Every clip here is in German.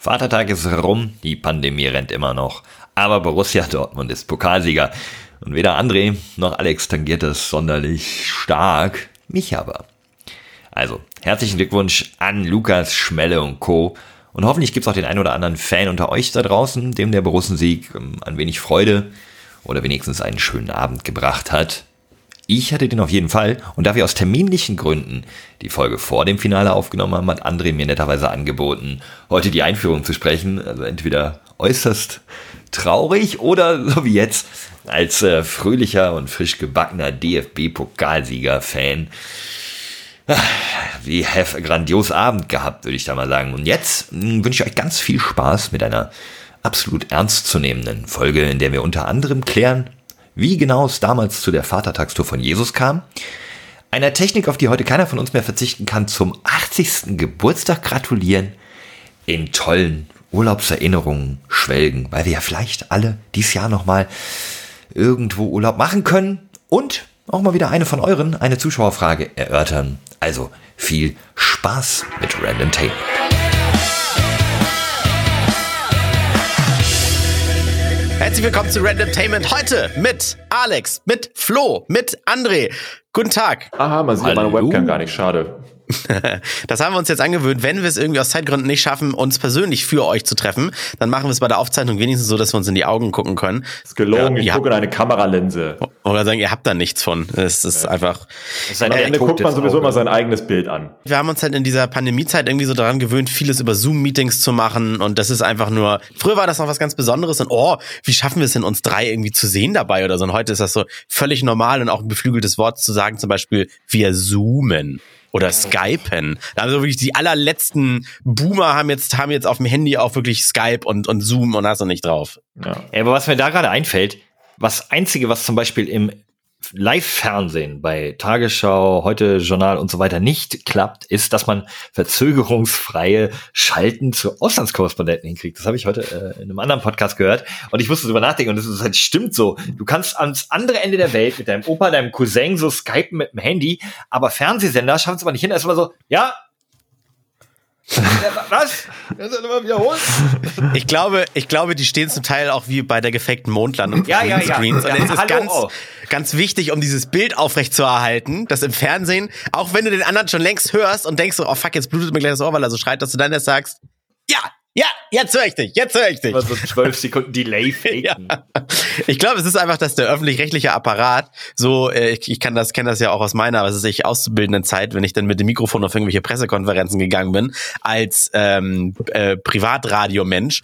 Vatertag ist rum, die Pandemie rennt immer noch, aber Borussia Dortmund ist Pokalsieger. Und weder André noch Alex tangiert es sonderlich stark, mich aber. Also, herzlichen Glückwunsch an Lukas, Schmelle und Co. Und hoffentlich gibt es auch den einen oder anderen Fan unter euch da draußen, dem der Borussensieg ähm, ein wenig Freude oder wenigstens einen schönen Abend gebracht hat. Ich hatte den auf jeden Fall und da wir aus terminlichen Gründen die Folge vor dem Finale aufgenommen haben, hat André mir netterweise angeboten, heute die Einführung zu sprechen. Also entweder äußerst traurig oder so wie jetzt als äh, fröhlicher und frisch gebackener DFB-Pokalsieger-Fan. Wie have a grandios Abend gehabt, würde ich da mal sagen. Und jetzt hm, wünsche ich euch ganz viel Spaß mit einer absolut ernstzunehmenden Folge, in der wir unter anderem klären, wie genau es damals zu der Vatertagstour von Jesus kam, einer Technik, auf die heute keiner von uns mehr verzichten kann, zum 80. Geburtstag gratulieren, in tollen Urlaubserinnerungen schwelgen, weil wir ja vielleicht alle dieses Jahr nochmal irgendwo Urlaub machen können und auch mal wieder eine von euren, eine Zuschauerfrage erörtern. Also viel Spaß mit Random Tape. Herzlich willkommen zu Randomtainment heute mit Alex, mit Flo, mit André. Guten Tag. Aha, man sieht Hallo. meine Webcam gar nicht, schade. das haben wir uns jetzt angewöhnt. Wenn wir es irgendwie aus Zeitgründen nicht schaffen, uns persönlich für euch zu treffen, dann machen wir es bei der Aufzeichnung wenigstens so, dass wir uns in die Augen gucken können. Das ist gelogen, ja, ich gucke in eine Kameralinse. Oder sagen, ihr habt da nichts von. Es ist ja. einfach. Das ist Am Ende guckt man sowieso Auge. immer sein eigenes Bild an. Wir haben uns halt in dieser Pandemiezeit irgendwie so daran gewöhnt, vieles über Zoom-Meetings zu machen. Und das ist einfach nur. Früher war das noch was ganz Besonderes und oh, wie schaffen wir es denn, uns drei irgendwie zu sehen dabei oder so. Und heute ist das so völlig normal und auch ein beflügeltes Wort zu sagen, zum Beispiel, wir zoomen oder Skypen. Also wirklich die allerletzten Boomer haben jetzt, haben jetzt auf dem Handy auch wirklich Skype und, und Zoom und hast du nicht drauf. Ja. Aber was mir da gerade einfällt, was einzige, was zum Beispiel im Live-Fernsehen bei Tagesschau, heute Journal und so weiter nicht klappt, ist, dass man verzögerungsfreie Schalten zu Auslandskorrespondenten hinkriegt. Das habe ich heute äh, in einem anderen Podcast gehört und ich musste darüber nachdenken und das ist halt stimmt so. Du kannst ans andere Ende der Welt mit deinem Opa, deinem Cousin so skypen mit dem Handy, aber Fernsehsender schaffen es aber nicht hin. Immer so, ja, was? Ich glaube, ich glaube, die stehen zum Teil auch wie bei der gefakten Mondlandung. Ja, ja, ja. Screens. Und es ist ganz, ganz wichtig, um dieses Bild aufrechtzuerhalten, dass im Fernsehen, auch wenn du den anderen schon längst hörst und denkst so, oh fuck, jetzt blutet mir gleich das Ohr, weil er so schreit, dass du dann erst sagst, ja, ja, jetzt höre ich dich, jetzt höre ich dich. Also zwölf Sekunden Delay faken. ja. Ich glaube, es ist einfach, dass der öffentlich-rechtliche Apparat so, äh, ich, ich kann das, kenne das ja auch aus meiner, was ist ich, auszubildenden Zeit, wenn ich dann mit dem Mikrofon auf irgendwelche Pressekonferenzen gegangen bin, als ähm, äh, Privatradiomensch,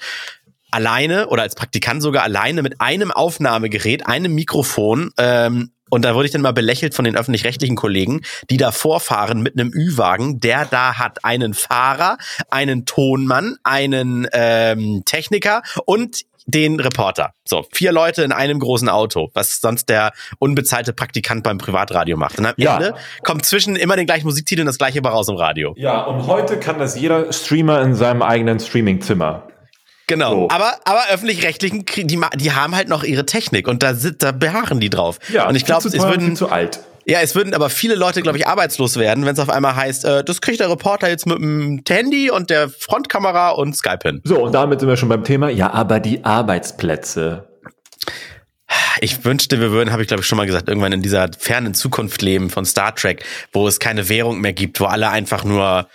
alleine oder als Praktikant sogar alleine mit einem Aufnahmegerät, einem Mikrofon ähm, und da wurde ich dann mal belächelt von den öffentlich-rechtlichen Kollegen, die da vorfahren mit einem Ü-Wagen, der da hat einen Fahrer, einen Tonmann, einen ähm, Techniker und den Reporter. So, vier Leute in einem großen Auto, was sonst der unbezahlte Praktikant beim Privatradio macht. Und am ja. Ende kommt zwischen immer den gleichen Musiktitel und das gleiche aber raus im Radio. Ja, und heute kann das jeder Streamer in seinem eigenen Streamingzimmer. Genau. So. Aber, aber öffentlich-rechtlichen, die, die haben halt noch ihre Technik und da, da beharren die drauf. Ja, und ich glaube, es würden zu alt. Ja, es würden aber viele Leute, glaube ich, arbeitslos werden, wenn es auf einmal heißt, äh, das kriegt der Reporter jetzt mit dem Handy und der Frontkamera und Skype hin. So, und damit sind wir schon beim Thema. Ja, aber die Arbeitsplätze. Ich wünschte, wir würden, habe ich glaube ich schon mal gesagt, irgendwann in dieser fernen Zukunft leben von Star Trek, wo es keine Währung mehr gibt, wo alle einfach nur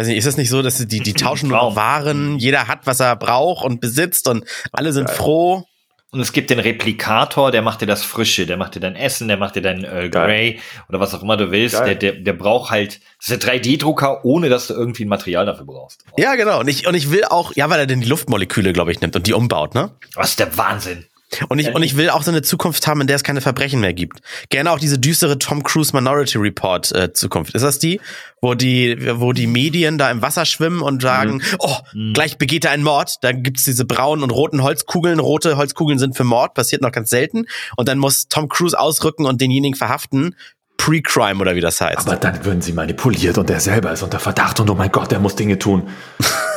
weiß nicht, ist es nicht so, dass die, die tauschen nur Waren, jeder hat, was er braucht und besitzt und alle sind froh. Und es gibt den Replikator, der macht dir das Frische, der macht dir dein Essen, der macht dir dein Earl Grey oder was auch immer du willst. Der, der, der braucht halt, das ist der 3D-Drucker, ohne dass du irgendwie ein Material dafür brauchst. Ja, genau. Und ich, und ich will auch, ja, weil er denn die Luftmoleküle, glaube ich, nimmt und die umbaut, ne? Was ist der Wahnsinn. Und ich, und ich will auch so eine Zukunft haben, in der es keine Verbrechen mehr gibt. Gerne auch diese düstere Tom Cruise Minority Report äh, Zukunft. Ist das die, wo die, wo die Medien da im Wasser schwimmen und sagen, mhm. oh, mhm. gleich begeht er einen Mord. Dann gibt's diese braunen und roten Holzkugeln. Rote Holzkugeln sind für Mord, passiert noch ganz selten. Und dann muss Tom Cruise ausrücken und denjenigen verhaften. Pre-Crime oder wie das heißt. Aber dann würden sie manipuliert und er selber ist unter Verdacht und oh mein Gott, der muss Dinge tun.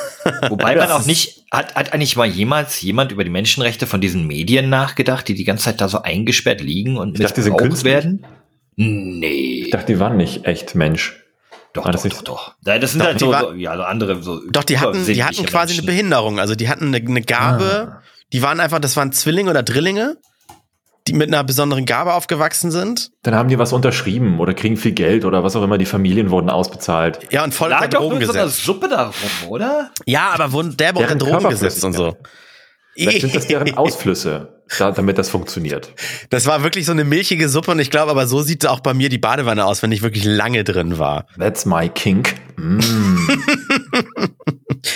Wobei man auch nicht, hat, hat eigentlich mal jemals jemand über die Menschenrechte von diesen Medien nachgedacht, die die ganze Zeit da so eingesperrt liegen und ich dachte, sind künstlich. werden? Nee. Ich dachte, die waren nicht echt Mensch. Doch, doch, das doch, doch. Das sind Doch, halt die so, war- so, ja, so andere, so. Doch, die hatten, die hatten quasi eine Menschen. Behinderung. Also die hatten eine, eine Gabe, die waren einfach, das waren Zwillinge oder Drillinge, die mit einer besonderen Gabe aufgewachsen sind. Dann haben die was unterschrieben oder kriegen viel Geld oder was auch immer. Die Familien wurden ausbezahlt. Ja, und voll Lag unter Drogen in so einer gesetzt. Suppe da rum, oder? Ja, aber wurden derbe unter Drogen gesetzt und so. Vielleicht sind das deren Ausflüsse, da, damit das funktioniert. Das war wirklich so eine milchige Suppe und ich glaube, aber so sieht auch bei mir die Badewanne aus, wenn ich wirklich lange drin war. That's my kink. Mm.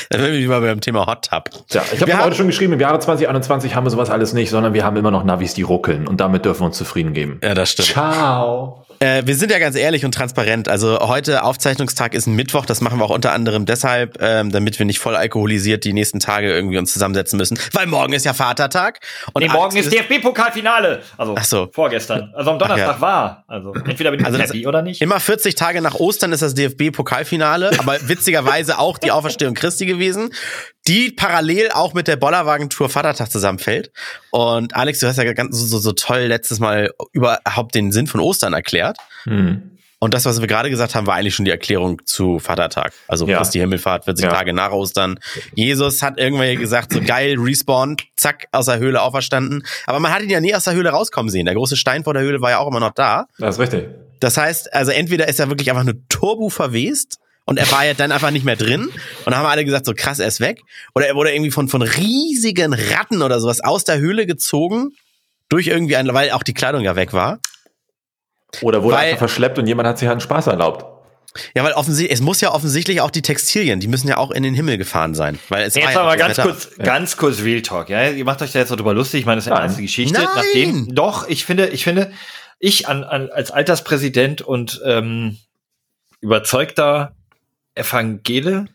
Dann sind wir wieder beim Thema Hot Tub. Tja, ich habe heute schon geschrieben, im Jahre 2021 haben wir sowas alles nicht, sondern wir haben immer noch Navis, die ruckeln und damit dürfen wir uns zufrieden geben. Ja, das stimmt. Ciao. Äh, wir sind ja ganz ehrlich und transparent. Also heute Aufzeichnungstag ist ein Mittwoch. Das machen wir auch unter anderem deshalb, ähm, damit wir nicht voll alkoholisiert die nächsten Tage irgendwie uns zusammensetzen müssen. Weil morgen ist ja Vatertag. Und Nee, morgen ist DFB-Pokalfinale. Also Ach so. vorgestern. Also am Donnerstag ja. war. Also entweder bin ich Also happy oder nicht. Immer 40 Tage nach Ostern ist das DFB-Pokalfinale, aber witzigerweise auch die Auferstehung Christi gewesen, die parallel auch mit der Bollerwagen-Tour Vatertag zusammenfällt. Und Alex, du hast ja ganz so, so, toll letztes Mal überhaupt den Sinn von Ostern erklärt. Hm. Und das, was wir gerade gesagt haben, war eigentlich schon die Erklärung zu Vatertag. Also Ja. Christi Himmelfahrt, 40 Ja. Tage nach Ostern. Jesus hat irgendwann gesagt, so geil, Respawn, zack, aus der Höhle auferstanden. Aber man hat ihn ja nie aus der Höhle rauskommen sehen. Der große Stein vor der Höhle war ja auch immer noch da. Das ist richtig. Das heißt, also entweder ist er wirklich einfach nur Turbo verwest und er war ja dann einfach nicht mehr drin und dann haben alle gesagt, so krass, er ist weg. Oder er wurde irgendwie von, von riesigen Ratten oder sowas aus der Höhle gezogen, durch irgendwie ein, weil auch die Kleidung ja weg war. Oder wurde Weil- einfach verschleppt und jemand hat sich halt einen Spaß erlaubt. Ja, weil offensichtlich, es muss ja offensichtlich auch die Textilien, die müssen ja auch in den Himmel gefahren sein. Weil es Jetzt ja aber ganz Wetter- kurz, ganz kurz Real Talk, ja. Ihr macht euch da jetzt noch drüber lustig. Ich meine, das ist eine Nein. ernste Geschichte. Nein. Nachdem, doch, ich finde, ich finde, ich an, an, als Alterspräsident und ähm, überzeugter Evangele,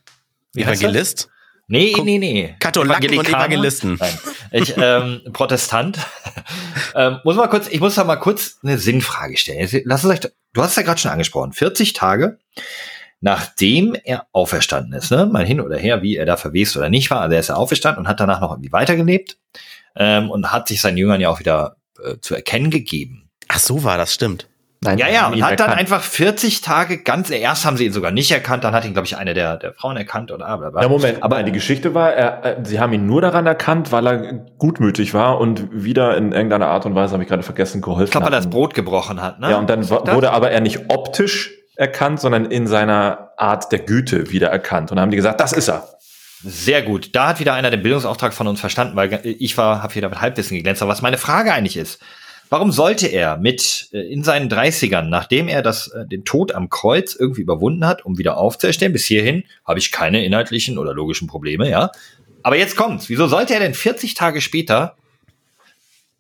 wie? Evangelist? Nee, nee, nee. Katholaken und? Evangelisten. Nein. Ich, ähm, Protestant. ähm, muss mal kurz, ich muss da mal kurz eine Sinnfrage stellen. Jetzt, Lass es euch, du hast es ja gerade schon angesprochen. 40 Tage, nachdem er auferstanden ist, ne? Mal hin oder her, wie er da verwest oder nicht war. Also er ist ja auferstanden und hat danach noch irgendwie weitergelebt. Ähm, und hat sich seinen Jüngern ja auch wieder äh, zu erkennen gegeben. Ach so war das, stimmt. Nein, Ja, ja, und hat dann einfach 40 Tage ganz, erst haben sie ihn sogar nicht erkannt, dann hat ihn, glaube ich, eine der, der Frauen erkannt oder bla, bla. Ja, Moment, aber die Geschichte war, er, äh, sie haben ihn nur daran erkannt, weil er gutmütig war und wieder in irgendeiner Art und Weise, habe ich gerade vergessen, geholfen Ich glaube, weil er hat. das Brot gebrochen hat, ne? Ja, und dann wurde aber er nicht optisch erkannt, sondern in seiner Art der Güte wieder erkannt. Und dann haben die gesagt, das ist er. Sehr gut. Da hat wieder einer den Bildungsauftrag von uns verstanden, weil ich war, habe wieder mit Halbwissen geglänzt. Aber was meine Frage eigentlich ist, warum sollte er mit äh, in seinen 30ern, nachdem er das, äh, den Tod am Kreuz irgendwie überwunden hat, um wieder aufzuerstehen, bis hierhin habe ich keine inhaltlichen oder logischen Probleme, ja. Aber jetzt kommt's. Wieso sollte er denn 40 Tage später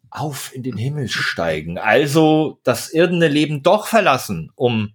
auf in den Himmel steigen? Also das irdene Leben doch verlassen, um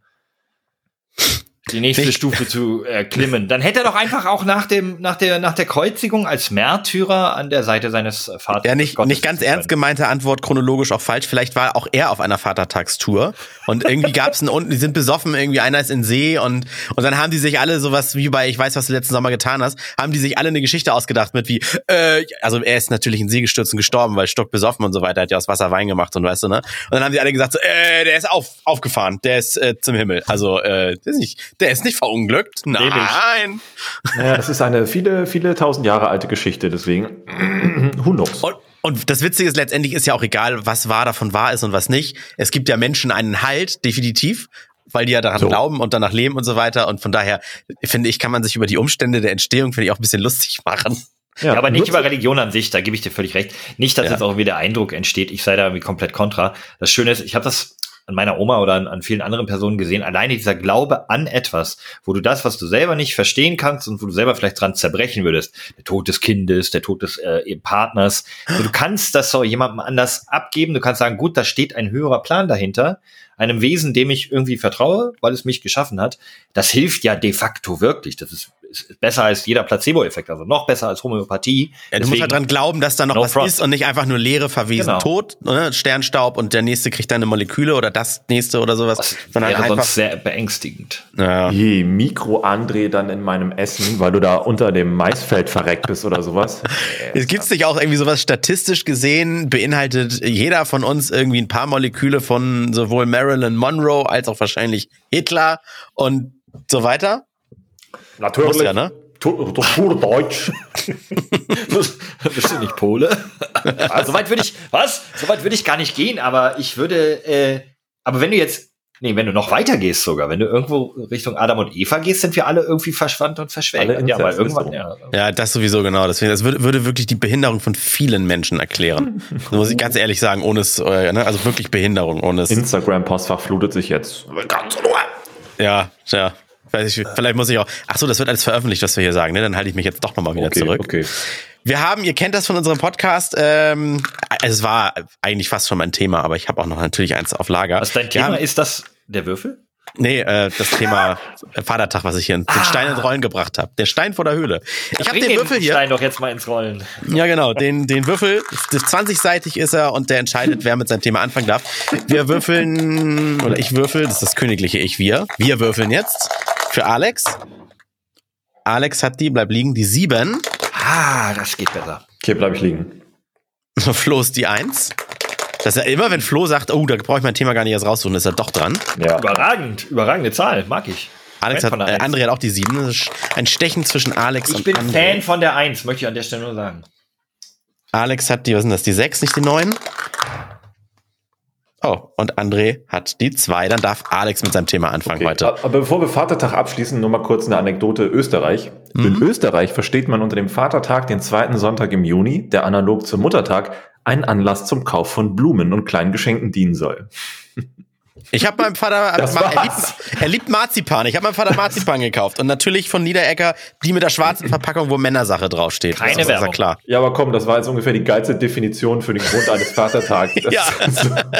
die nächste Nicht- Stufe zu erklimmen. Dann hätte er doch einfach auch nach dem, nach der, nach der Kreuzigung als Märtyrer an der Seite seines Vaters. Ja, nicht, Gottes nicht ganz ernst gemeinte Antwort, chronologisch auch falsch. Vielleicht war auch er auf einer Vatertagstour und irgendwie gab es einen unten, die sind besoffen, irgendwie einer ist in See und, und dann haben die sich alle sowas wie bei, ich weiß, was du letzten Sommer getan hast, haben die sich alle eine Geschichte ausgedacht mit wie, äh, also er ist natürlich in See gestürzt und gestorben, weil Stock besoffen und so weiter, hat ja aus Wasser Wein gemacht und weißt du, ne? Und dann haben die alle gesagt, so, äh, der ist auf, aufgefahren, der ist äh, zum Himmel. Also, äh, der ist nicht, der ist nicht verunglückt. Nein. Naja, das ist eine viele, viele tausend Jahre alte Geschichte, deswegen, who knows? Und, und das Witzige ist, letztendlich ist ja auch egal, was wahr davon wahr ist und was nicht. Es gibt ja Menschen einen Halt, definitiv, weil die ja daran So. glauben und danach leben und so weiter. Und von daher, finde ich, kann man sich über die Umstände der Entstehung, finde ich, auch ein bisschen lustig machen. Ja, aber nicht über Religion an sich, da gebe ich dir völlig recht. Nicht, dass Ja. jetzt auch wieder der Eindruck entsteht, ich sei da irgendwie komplett kontra. Das Schöne ist, ich habe das an meiner Oma oder an, an vielen anderen Personen gesehen, alleine dieser Glaube an etwas, wo du das, was du selber nicht verstehen kannst und wo du selber vielleicht dran zerbrechen würdest, der Tod des Kindes, der Tod des äh, Partners, so, du kannst das so jemandem anders abgeben, du kannst sagen, gut, da steht ein höherer Plan dahinter, einem Wesen, dem ich irgendwie vertraue, weil es mich geschaffen hat, das hilft ja de facto wirklich. Das ist besser als jeder Placebo-Effekt, also noch besser als Homöopathie. Ja, du musst halt dran glauben, dass da noch No was front. ist und nicht einfach nur leere, verwesen, Genau. tot, ne? Sternstaub und der nächste kriegt dann eine Moleküle oder das nächste oder sowas, Das sondern wäre einfach. sonst sehr beängstigend. Ja. Je Mikro-André dann in meinem Essen, weil du da unter dem Maisfeld verreckt bist oder sowas. Es gibt nicht auch irgendwie sowas statistisch gesehen, beinhaltet jeder von uns irgendwie ein paar Moleküle von sowohl Marilyn Monroe als auch wahrscheinlich Hitler. Und So weiter? Natürlich. Muss ja, ne? Deutsch. Bist du nicht Pole? also, Soweit würde ich, was? Soweit würde ich gar nicht gehen, aber ich würde, äh, aber wenn du jetzt, nee, wenn du noch weiter gehst sogar, wenn du irgendwo Richtung Adam und Eva gehst, sind wir alle irgendwie verschwand und. Inzest, Ja, weil ist irgendwann, ja. Ja, das sowieso genau. Deswegen, das würde, würde wirklich die Behinderung von vielen Menschen erklären. Muss ich ganz ehrlich sagen, ohne es, äh, ne? also wirklich Behinderung, ohne es. Instagram-Postfach flutet sich jetzt. Ganz in Ruhe. Ja, ja. Weiß ich, vielleicht muss ich auch. Ach so, das wird alles veröffentlicht, was wir hier sagen. Ne? Dann halte ich mich jetzt doch nochmal wieder Okay, zurück. okay. Wir haben, ihr kennt das von unserem Podcast. Ähm, also es war eigentlich fast schon mein Thema, aber ich habe auch noch natürlich eins auf Lager. Was dein Thema haben, ist das der Würfel? Nee, äh, das Thema Vatertag, was ich hier den Stein ins Rollen gebracht habe. Der Stein vor der Höhle. Ich habe den Würfel hier. Stein doch jetzt mal ins Rollen. Ja, genau. Den, den Würfel, das 20-seitig ist er und der entscheidet, wer mit seinem Thema anfangen darf. Wir würfeln, oder ich würfel, das ist das königliche Ich, wir. Wir würfeln jetzt für Alex. Alex hat die, bleib liegen, die sieben. Ah, das geht besser. Hier bleib ich liegen. Flo ist die eins. Das ist ja immer, wenn Flo sagt, oh, da brauche ich mein Thema gar nicht erst raussuchen, ist er doch dran. Ja. Überragend, überragende Zahl, mag ich. Alex Fan hat, von der äh. André hat auch die sieben. Das ist ein Stechen zwischen Alex Ich und bin André. Fan von der Eins, möchte ich an der Stelle nur sagen. Alex hat die, was sind das, die sechs, nicht die neun? Oh, und André hat die zwei. Dann darf Alex mit seinem Thema anfangen Okay. heute. Aber bevor wir Vatertag abschließen, nur mal kurz eine Anekdote Österreich. In Österreich versteht man unter dem Vatertag den zweiten Sonntag im Juni, der analog zum Muttertag einen Anlass zum Kauf von Blumen und kleinen Geschenken dienen soll. Ich habe meinem Vater, er, liebt, er liebt Marzipan. Ich habe meinem Vater Marzipan gekauft. Und natürlich von Niederecker die mit der schwarzen Verpackung, wo Männersache draufsteht. Keine das ist ja Werbung. klar. Ja, aber komm, das war jetzt ungefähr die geilste Definition für den Grund eines Vatertags. Das Ja,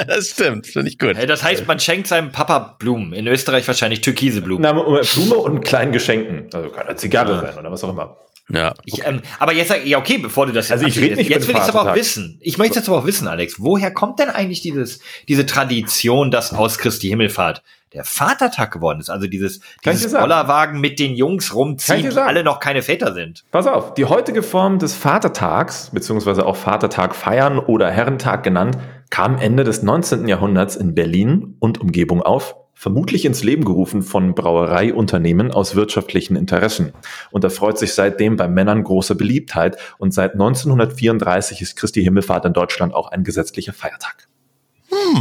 das stimmt. Finde ich gut. Hey, das heißt, man schenkt seinem Papa Blumen. In Österreich wahrscheinlich türkise Blumen. Na, Blume und kleinen Geschenken. Also kann eine Zigarre sein oder was auch immer. Ja. Ich, ähm, aber jetzt sag ja okay, bevor du das jetzt Also ich red nicht jetzt will ich aber auch wissen. Ich möchte jetzt aber auch wissen, Alex, woher kommt denn eigentlich dieses diese Tradition, dass aus Christi Himmelfahrt der Vatertag geworden ist? Also dieses dieses sagen. Bollerwagen mit den Jungs rumziehen, die alle noch keine Väter sind. Pass auf, die heutige Form des Vatertags, beziehungsweise auch Vatertag feiern oder Herrentag genannt, kam Ende des 19. Jahrhunderts in Berlin und Umgebung auf, vermutlich ins Leben gerufen von Brauereiunternehmen aus wirtschaftlichen Interessen und erfreut sich seitdem bei Männern großer Beliebtheit und seit 1934 ist Christi Himmelfahrt in Deutschland auch ein gesetzlicher Feiertag.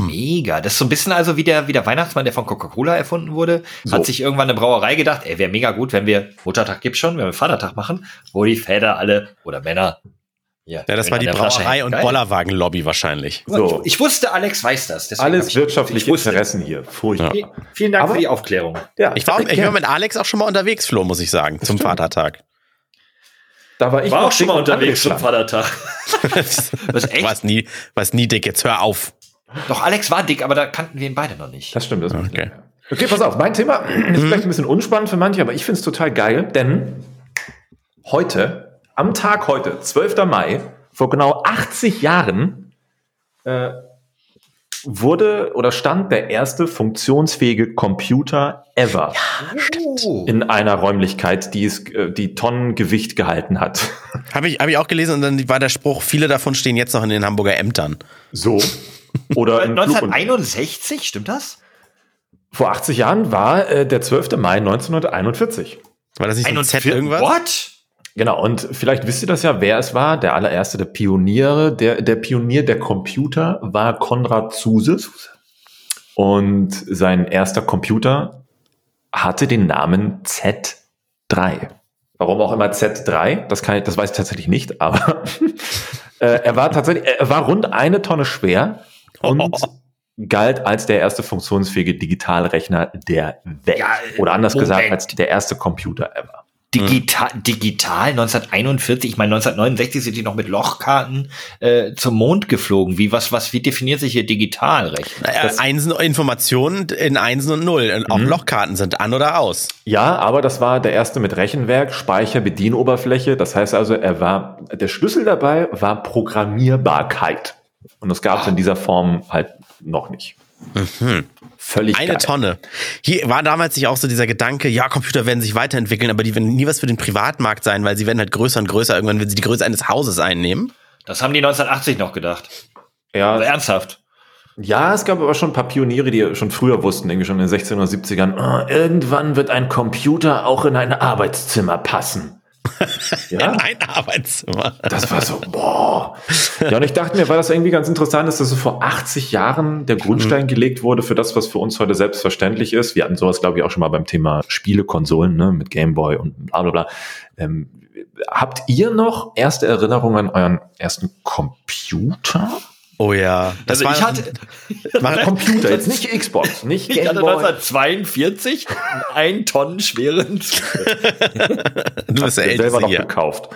Mega. Das ist so ein bisschen also wie der, wie der Weihnachtsmann, der von Coca-Cola erfunden wurde. So. Hat sich irgendwann eine Brauerei gedacht, ey, wäre mega gut, wenn wir Muttertag gibt's schon, wenn wir Vatertag machen, wo die Väter alle oder Männer. Ja, das schön war die Brauerei und. Bollerwagen-Lobby wahrscheinlich. So. Ich, ich wusste, Alex weiß das. Alles ich- wirtschaftliche. Interessen hier. Furchtbar. Vi- Vielen Dank Aber- für die Aufklärung. Ja, Ich war, ich war mit Alex auch schon mal unterwegs, Flo, muss ich sagen, zum Vatertag. da war ich War auch schon mal unterwegs zum. Vatertag. Was, echt? Was nie, was nie dick, jetzt hör auf. Doch, Alex war dick, aber da kannten wir ihn beide noch nicht. Das stimmt. Das Okay. Ja. okay, pass auf. Mein Thema ist vielleicht ein bisschen unspannend für manche, aber ich finde es total geil, denn heute, am Tag heute, 12. Mai, vor genau 80 Jahren, äh, wurde oder stand der erste funktionsfähige Computer ever Oh. in einer Räumlichkeit, die es, äh, die Tonnen Gewicht gehalten hat. Habe ich, hab ich auch gelesen und dann war der Spruch, viele davon stehen jetzt noch in den Hamburger Ämtern. So. Oder in Flug und 1961, stimmt das? Vor 80 Jahren war äh, der 12. Mai 1941. War das nicht so ein Z 41 irgendwas? What? Genau, und vielleicht wisst ihr das ja, wer es war. Der allererste, der Pioniere, der, der Pionier der Computer war Konrad Zuse. Und sein erster Computer hatte den Namen Z3. Warum auch immer Z3, das kann ich, das weiß ich tatsächlich nicht, aber äh, er war tatsächlich, er war rund eine Tonne schwer und galt als der erste funktionsfähige Digitalrechner der Welt. Ja, Oder anders Moment. gesagt, als der erste Computer ever. Digital, digital 1941, ich meine 1969 sind die noch mit Lochkarten äh, zum Mond geflogen. Wie was was wie definiert sich hier Digitalrechnen? Naja, Einsen, Informationen in Einsen und Null. Auch Lochkarten sind an oder aus. Ja, aber das war der erste mit Rechenwerk, Speicher, Bedienoberfläche. Das heißt also, er war, der Schlüssel dabei war Programmierbarkeit. Und das gab es in dieser Form halt noch nicht. Völlig Eine geil. Tonne. Hier war damals sich auch so dieser Gedanke, ja, Computer werden sich weiterentwickeln, aber die werden nie was für den Privatmarkt sein, weil sie werden halt größer und größer. Irgendwann werden sie die Größe eines Hauses einnehmen. Das haben die 1980 noch gedacht. Ja, Also ernsthaft. Ja, es gab aber schon ein paar Pioniere, die schon früher wussten, irgendwie schon in den 16 oder 70ern, oh, irgendwann wird ein Computer auch in ein Arbeitszimmer passen. Ja? In ein Arbeitszimmer. Das war so, boah. Ja, und ich dachte mir, weil das irgendwie ganz interessant dass so vor 80 Jahren der Grundstein mhm. gelegt wurde für das, was für uns heute selbstverständlich ist. Wir hatten sowas, glaube ich, auch schon mal beim Thema Spielekonsolen, ne, mit Gameboy und bla bla bla. Ähm, habt ihr noch erste Erinnerungen an euren ersten Computer? Oh ja. Das also war, ich hatte war Computer, jetzt nicht Xbox, nicht Game Ich hatte 1942 einen Tonnen schweren. du bist der selber noch gekauft.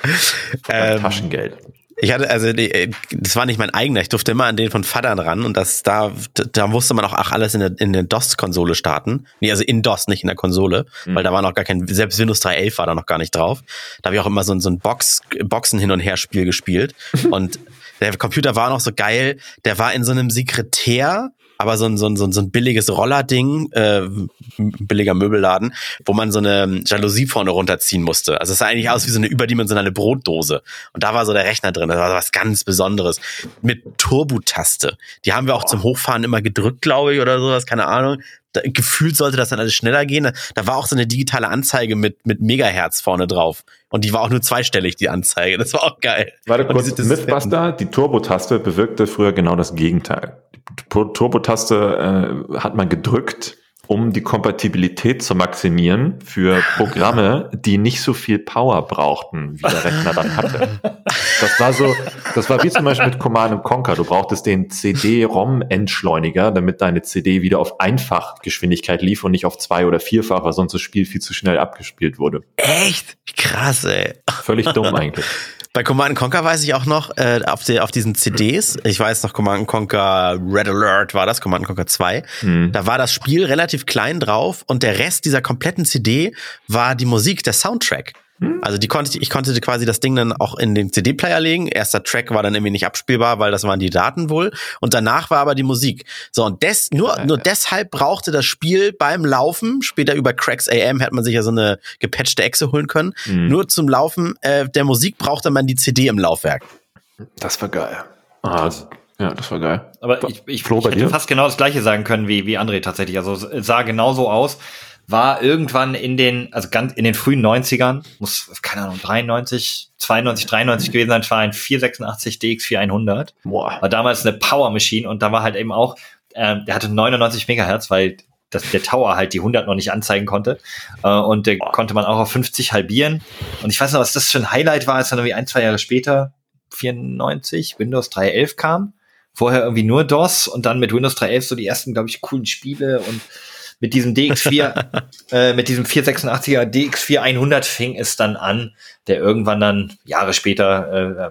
Ähm, Taschengeld. Ich hatte, also, äh, das war nicht mein eigener. Ich durfte immer an den von Vatern ran und das, da, da musste man auch ach, alles in der, in der DOS-Konsole starten. Nee, also in DOS, nicht in der Konsole, mhm. weil da war noch gar kein, selbst Windows 3.11 war da noch gar nicht drauf. Da habe ich auch immer so, so ein Box, Boxen hin und her Spiel gespielt und der Computer war noch so geil, der war in so einem Sekretär, aber so ein, so ein, so ein, so ein billiges Rollerding, äh, billiger Möbelladen, wo man so eine Jalousie vorne runterziehen musste. Also es sah eigentlich aus wie so eine überdimensionale Brotdose. Und da war so der Rechner drin. Das war was ganz Besonderes. Mit Turbo-Taste. Die haben wir auch zum Hochfahren immer gedrückt, glaube ich, oder sowas, keine Ahnung da, gefühlt sollte das dann alles schneller gehen. Da, da war auch so eine digitale Anzeige mit, mit Megahertz vorne drauf. Und die war auch nur zweistellig, die Anzeige. Das war auch geil. Warte kurz, Mythbuster, die Turbo-Taste bewirkte früher genau das Gegenteil. Die Turbo-Taste äh, hat man gedrückt um die Kompatibilität zu maximieren für Programme, die nicht so viel Power brauchten, wie der Rechner dann hatte. Das war so, das war wie zum Beispiel mit Command Conquer. Du brauchtest den CD-ROM-Entschleuniger, damit deine CD wieder auf Einfachgeschwindigkeit lief und nicht auf zwei- oder vierfach, weil sonst das Spiel viel zu schnell abgespielt wurde. Echt? Krass, ey. Völlig dumm eigentlich. Bei Command Conquer weiß ich auch noch, äh, auf, die, auf diesen CDs, ich weiß noch, Command Conquer Red Alert war das, Command Conquer 2, mhm. da war das Spiel relativ klein drauf und der Rest dieser kompletten CD war die Musik, der Soundtrack. Hm? Also die konnte ich, ich konnte quasi das Ding dann auch in den CD-Player legen. Erster Track war dann irgendwie nicht abspielbar, weil das waren die Daten wohl. Und danach war aber die Musik. So, und des, nur, nur deshalb brauchte das Spiel beim Laufen, später über Cracks AM hätte man sich ja so eine gepatchte Echse holen können. Mhm. Nur zum Laufen äh, der Musik brauchte man die CD im Laufwerk. Das war geil. Ah, ja, das war geil. Aber ich, ich, ich hätte fast genau das gleiche sagen können wie, wie André tatsächlich. Also es sah genauso aus war irgendwann in den, also ganz in den frühen 90ern, muss, keine Ahnung, 93, 92, 93 gewesen sein, war ein 486 DX4100. Boah. War damals eine Power Machine und da war halt eben auch, ähm, der hatte 99 Megahertz, weil das, der Tower halt die 100 noch nicht anzeigen konnte. Äh, und der Boah. konnte man auch auf 50 halbieren. Und ich weiß noch, was das für ein Highlight war, als dann irgendwie ein, zwei Jahre später, 94, Windows 3.11 kam. Vorher irgendwie nur DOS und dann mit Windows 3.11 so die ersten, glaube ich, coolen Spiele und mit diesem DX4, äh, mit diesem 486er DX4 100 fing es dann an, der irgendwann dann Jahre später äh,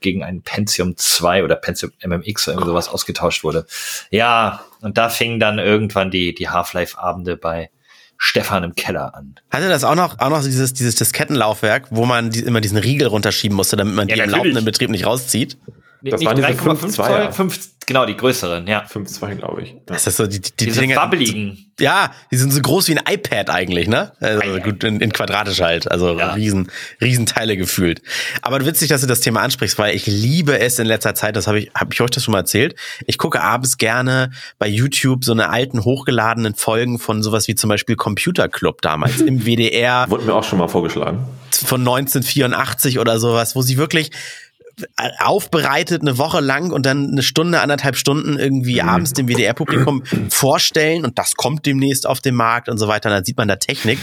gegen einen Pentium 2 oder Pentium MMX oder irgendwie sowas ausgetauscht wurde. Ja, und da fingen dann irgendwann die, die Half-Life-Abende bei Stefan im Keller an. Hatte das auch noch, auch noch dieses, dieses Diskettenlaufwerk, wo man die, immer diesen Riegel runterschieben musste, damit man ja, die natürlich. im laufenden Betrieb nicht rauszieht? Das waren diese 5 Zoll, 5, genau, die größeren, ja. 5,2, glaube ich. Das ist so die, die, die Diese Dinger, wabbeligen. Ja, die sind so groß wie ein iPad eigentlich, ne? Also Ei, gut, in, in quadratisch halt, also ja. riesen, riesen Teile gefühlt. Aber witzig, dass du das Thema ansprichst, weil ich liebe es in letzter Zeit, das habe ich, habe ich euch das schon mal erzählt. Ich gucke abends gerne bei YouTube so eine alten hochgeladenen Folgen von sowas wie zum Beispiel Computer Club damals im WDR. Wurde mir auch schon mal vorgeschlagen. Von 1984 oder sowas, wo sie wirklich aufbereitet eine Woche lang und dann eine Stunde, anderthalb Stunden irgendwie mhm. abends dem WDR-Publikum vorstellen und das kommt demnächst auf den Markt und so weiter. Und dann sieht man da Technik,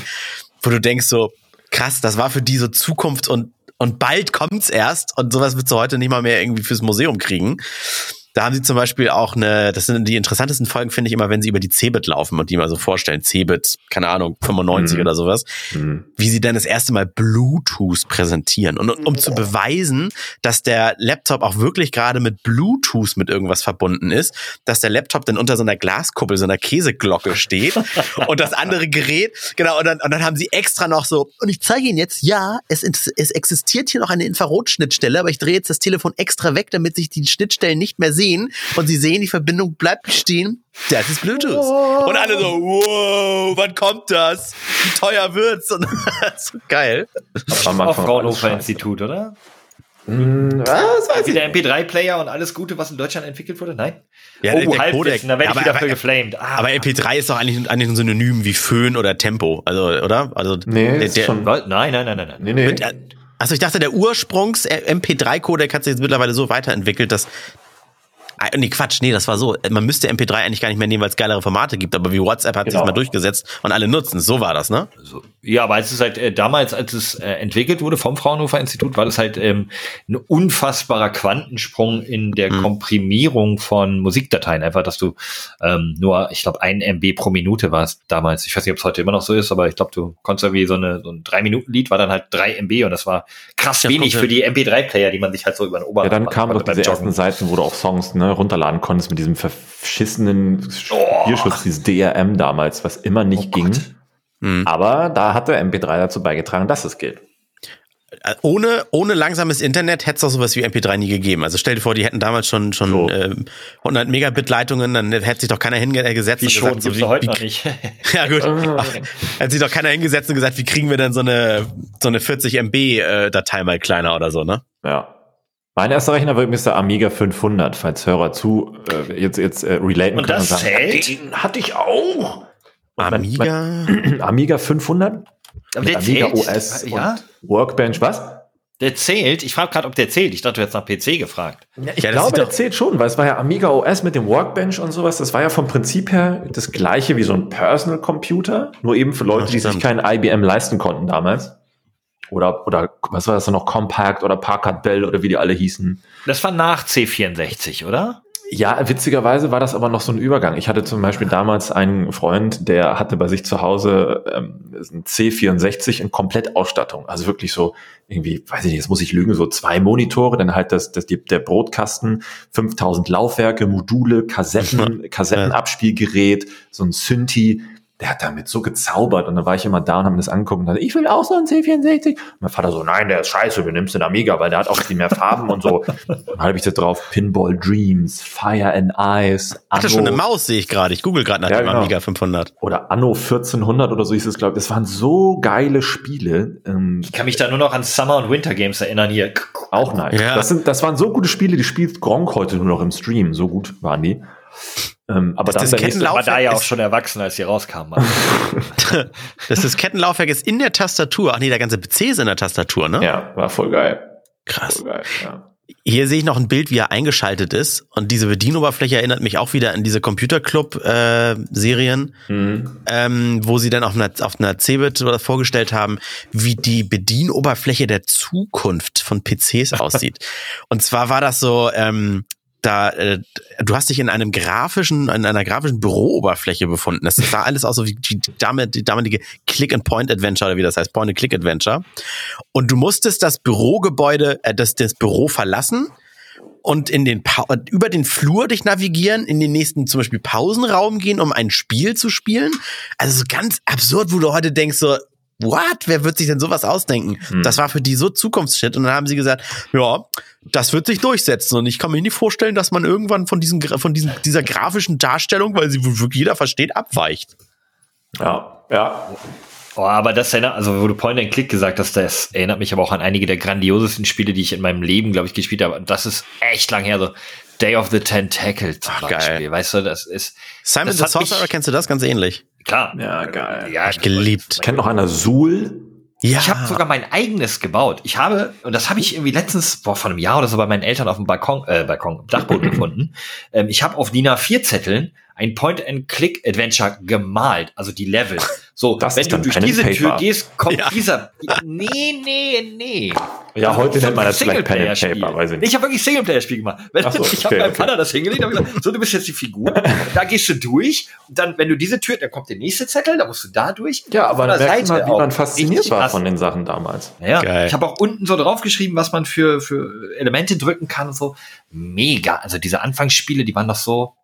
wo du denkst so, krass, das war für die so Zukunft und und bald kommt's erst und sowas wird du heute nicht mal mehr irgendwie fürs Museum kriegen. Da haben sie zum Beispiel auch eine, das sind die interessantesten Folgen, finde ich immer, wenn sie über die Cebit laufen und die mal so vorstellen, Cebit, keine Ahnung, 95 mhm. oder sowas, mhm. wie sie dann das erste Mal Bluetooth präsentieren. Und um zu beweisen, dass der Laptop auch wirklich gerade mit Bluetooth mit irgendwas verbunden ist, dass der Laptop dann unter so einer Glaskuppel, so einer Käseglocke steht und das andere Gerät, genau, und dann, und dann haben sie extra noch so, und ich zeige Ihnen jetzt, ja, es, es existiert hier noch eine Infrarotschnittstelle, aber ich drehe jetzt das Telefon extra weg, damit sich die Schnittstellen nicht mehr sehen sehen und sie sehen, die Verbindung bleibt bestehen. Das ist Bluetooth. Oh. Und alle so, wow, wann kommt das? Wie teuer wird's? Und so geil. Aber auch Fraunhofer Institut, oder? Hm, was weiß ich. Der MP3-Player und alles Gute, was in Deutschland entwickelt wurde? Nein? Ja, oh, der Codec. Da werde ich aber, wieder aber, für geflamed. Ah. Aber MP3 ist doch eigentlich, eigentlich ein Synonym wie Föhn oder Tempo, also, oder? Also, nee, der, ist schon, nein, nein, nein, nein, nein. Nee, nee. Mit, also ich dachte, der Ursprungs-MP3-Codec hat sich jetzt mittlerweile so weiterentwickelt, dass nee, Quatsch, nee, das war so. Man müsste MP3 eigentlich gar nicht mehr nehmen, weil es geilere Formate gibt, aber wie WhatsApp hat genau. sich mal durchgesetzt und alle nutzen es. So war das, ne? So, ja, aber es halt äh, damals, als es äh, entwickelt wurde vom Fraunhofer Institut, war das halt ähm, ein unfassbarer Quantensprung in der mhm. Komprimierung von Musikdateien. Einfach, dass du ähm, nur, ich glaube, ein MB pro Minute war es damals. Ich weiß nicht, ob es heute immer noch so ist, aber ich glaube, du konntest irgendwie so, eine, so ein drei Minuten Lied war dann halt drei MB und das war krass ja, wenig für die MP3-Player, die man sich halt so über den Oberarm Ja, dann kamen doch diese ersten Seiten, wo du auch Songs ne, runterladen konntest mit diesem verschissenen Spielschutz, oh. dieses DRM damals, was immer nicht oh ging. Mhm. Aber da hat der MP3 dazu beigetragen, dass es geht. Äh, ohne, ohne langsames Internet hätte es auch sowas wie MP3 nie gegeben. Also stell dir vor, die hätten damals schon, schon so. äh, 100 Megabit Leitungen, dann hätte sich doch keiner hingesetzt wie und schon, gesagt, so, wie, heute wie, noch nicht. ja gut, hätte sich doch keiner hingesetzt und gesagt, wie kriegen wir denn so eine, so eine 40 MB äh, Datei mal kleiner oder so, ne? Ja. Mein erster Rechner war übrigens der Amiga 500, falls Hörer zu äh, jetzt jetzt äh, relaten und können. Und das zählt? Den hatte ich auch. Amiga? Amiga 500? Aber der Amiga zählt? OS ja? Workbench, was? Der zählt. Ich frage gerade, ob der zählt. Ich dachte, du hättest nach PC gefragt. Ja, ich ja, glaube, der zählt schon, weil es war ja Amiga OS mit dem Workbench und sowas. Das war ja vom Prinzip her das gleiche wie so ein Personal Computer, nur eben für Leute, die sich keinen IBM leisten konnten damals. Oder, oder was war das noch? Compact oder Packard Bell oder wie die alle hießen. Das war nach C64, oder? Ja, witzigerweise war das aber noch so ein Übergang. Ich hatte zum Beispiel damals einen Freund, der hatte bei sich zu Hause ähm, ein C64 in Komplettausstattung. Also wirklich so irgendwie, weiß ich nicht, jetzt muss ich lügen, so zwei Monitore, dann halt das, das der Brotkasten, 5000 Laufwerke, Module, Kassetten, Kassettenabspielgerät, so ein Synthi, der hat damit so gezaubert und dann war ich immer da und habe mir das angeguckt und dachte, ich will auch so einen C64. Und mein Vater so, nein, der ist scheiße, du nimmst den Amiga, weil der hat auch viel mehr Farben und so. Dann habe ich da drauf Pinball Dreams, Fire and Ice. Anno, Hatte schon eine Maus, sehe ich gerade. Ich google gerade nach ja, dem genau. Amiga 500. Oder Anno 1400 oder so hieß es, glaube ich. Das waren so geile Spiele. Ähm, ich kann mich da nur noch an Summer und Winter Games erinnern hier. Auch nice. Ja. Das, sind, das waren so gute Spiele, die spielt Gronk heute nur noch im Stream. So gut waren die. Ähm, aber das, das war da ja auch schon erwachsen, als sie rauskam. das Diskettenlaufwerk ist in der Tastatur. Ach nee, der ganze PC ist in der Tastatur, ne? Ja, war voll geil. Krass. Voll geil, ja. Hier sehe ich noch ein Bild, wie er eingeschaltet ist. Und diese Bedienoberfläche erinnert mich auch wieder an diese Computer-Club-Serien, äh, mhm. ähm, wo sie dann auf einer, auf einer Cebit vorgestellt haben, wie die Bedienoberfläche der Zukunft von PCs aussieht. Und zwar war das so, ähm, da, äh, du hast dich in einem grafischen, in einer grafischen Bürooberfläche befunden. Das sah alles aus so wie die, die damalige Click-and-Point-Adventure oder wie das heißt, Point-and-Click-Adventure. Und du musstest das Bürogebäude, äh, das, das Büro verlassen und in den pa über den Flur dich navigieren, in den nächsten zum Beispiel Pausenraum gehen, um ein Spiel zu spielen. Also so ganz absurd, wo du heute denkst so, what? Wer wird sich denn sowas ausdenken? Hm. Das war für die so Zukunftsshit. Und dann haben sie gesagt, ja, das wird sich durchsetzen. Und ich kann mir nicht vorstellen, dass man irgendwann von diesem, von diesem, dieser grafischen Darstellung, weil sie wirklich jeder versteht, abweicht. Ja, ja. Oh, aber das erinnert, also wo du Point and Click gesagt hast, das erinnert mich aber auch an einige der grandiosesten Spiele, die ich in meinem Leben, glaube ich, gespielt habe. Und das ist echt lang her. So Day of the Tentacle zum Ach, Beispiel. Geil. Weißt du, das ist. Simon das the Sorcerer, kennst du das ganz ähnlich? Klar. Ja, geil. Ja, ich geliebt. Kennt noch einer Suhl? Ja. Ich habe sogar mein eigenes gebaut. Ich habe, und das habe ich irgendwie letztens, boah, vor einem Jahr oder so bei meinen Eltern auf dem Balkon, äh, Balkon, Dachboden gefunden. Ähm, ich habe auf DIN A4-Zetteln ein Point-and-Click-Adventure gemalt, also die Level. So, das wenn du durch diese Paper. Tür gehst, kommt ja. dieser. Nee, nee, nee. Ja, also heute nennt man das vielleicht Pen and Paper, weiß ich nicht. Ich habe wirklich Singleplayer-Spiel gemacht. So, ich okay, habe meinem okay. Vater das hingelegt und gesagt, so, du bist jetzt die Figur. da gehst du durch. Und dann, wenn du diese Tür, dann kommt der nächste Zettel, da musst du da durch. Ja, aber da merkt mal, wie man fasziniert war von den Sachen damals. Ja, Geil. ich habe auch unten so draufgeschrieben, was man für, für Elemente drücken kann und so. Mega. Also diese Anfangsspiele, die waren doch so,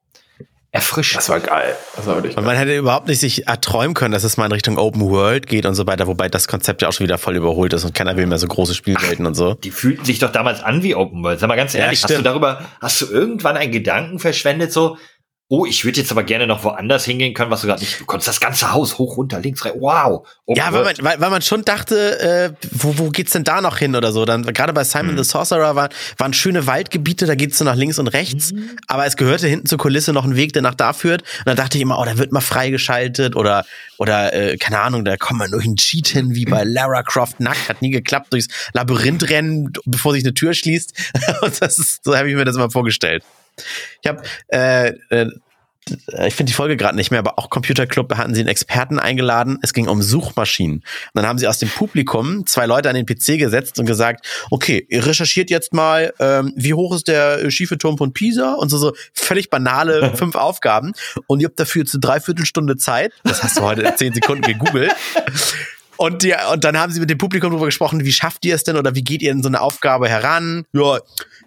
erfrischend. Das war geil. Das war wirklich geil. man hätte überhaupt nicht sich erträumen können, dass es mal in Richtung Open World geht und so weiter, wobei das Konzept ja auch schon wieder voll überholt ist und keiner will mehr so große Spielwelten Ach, und so. Die fühlten sich doch damals an wie Open World. Sag mal ganz ehrlich, ja, hast du darüber, hast du irgendwann einen Gedanken verschwendet, so, oh, ich würde jetzt aber gerne noch woanders hingehen können, was du gerade nicht, du konntest das ganze Haus hoch, runter, links, rechts, wow. Oh ja, weil man, weil, weil man schon dachte, äh, wo, wo geht's denn da noch hin oder so. Dann gerade bei Simon mhm. the Sorcerer war, waren schöne Waldgebiete, da geht's so nach links und rechts, mhm. aber es gehörte hinten zur Kulisse noch ein Weg, der nach da führt. Und dann dachte ich immer, oh, da wird mal freigeschaltet oder oder äh, keine Ahnung, da kommt man Cheat hin, wie bei Lara Croft nackt, hat nie geklappt, durchs Labyrinth rennen, bevor sich eine Tür schließt. und das ist, so habe ich mir das mal vorgestellt. Ich habe, äh, äh, ich finde die Folge gerade nicht mehr, aber auch Computer Club hatten sie einen Experten eingeladen. Es ging um Suchmaschinen. Und dann haben sie aus dem Publikum zwei Leute an den PC gesetzt und gesagt, okay, ihr recherchiert jetzt mal, ähm, wie hoch ist der schiefe Turm von Pisa und so, so völlig banale fünf Aufgaben. Und ihr habt dafür jetzt eine Dreiviertelstunde Zeit. Das hast du heute in zehn Sekunden gegoogelt. Und, die, und dann haben sie mit dem Publikum darüber gesprochen, wie schafft ihr es denn oder wie geht ihr in so eine Aufgabe heran? Ja,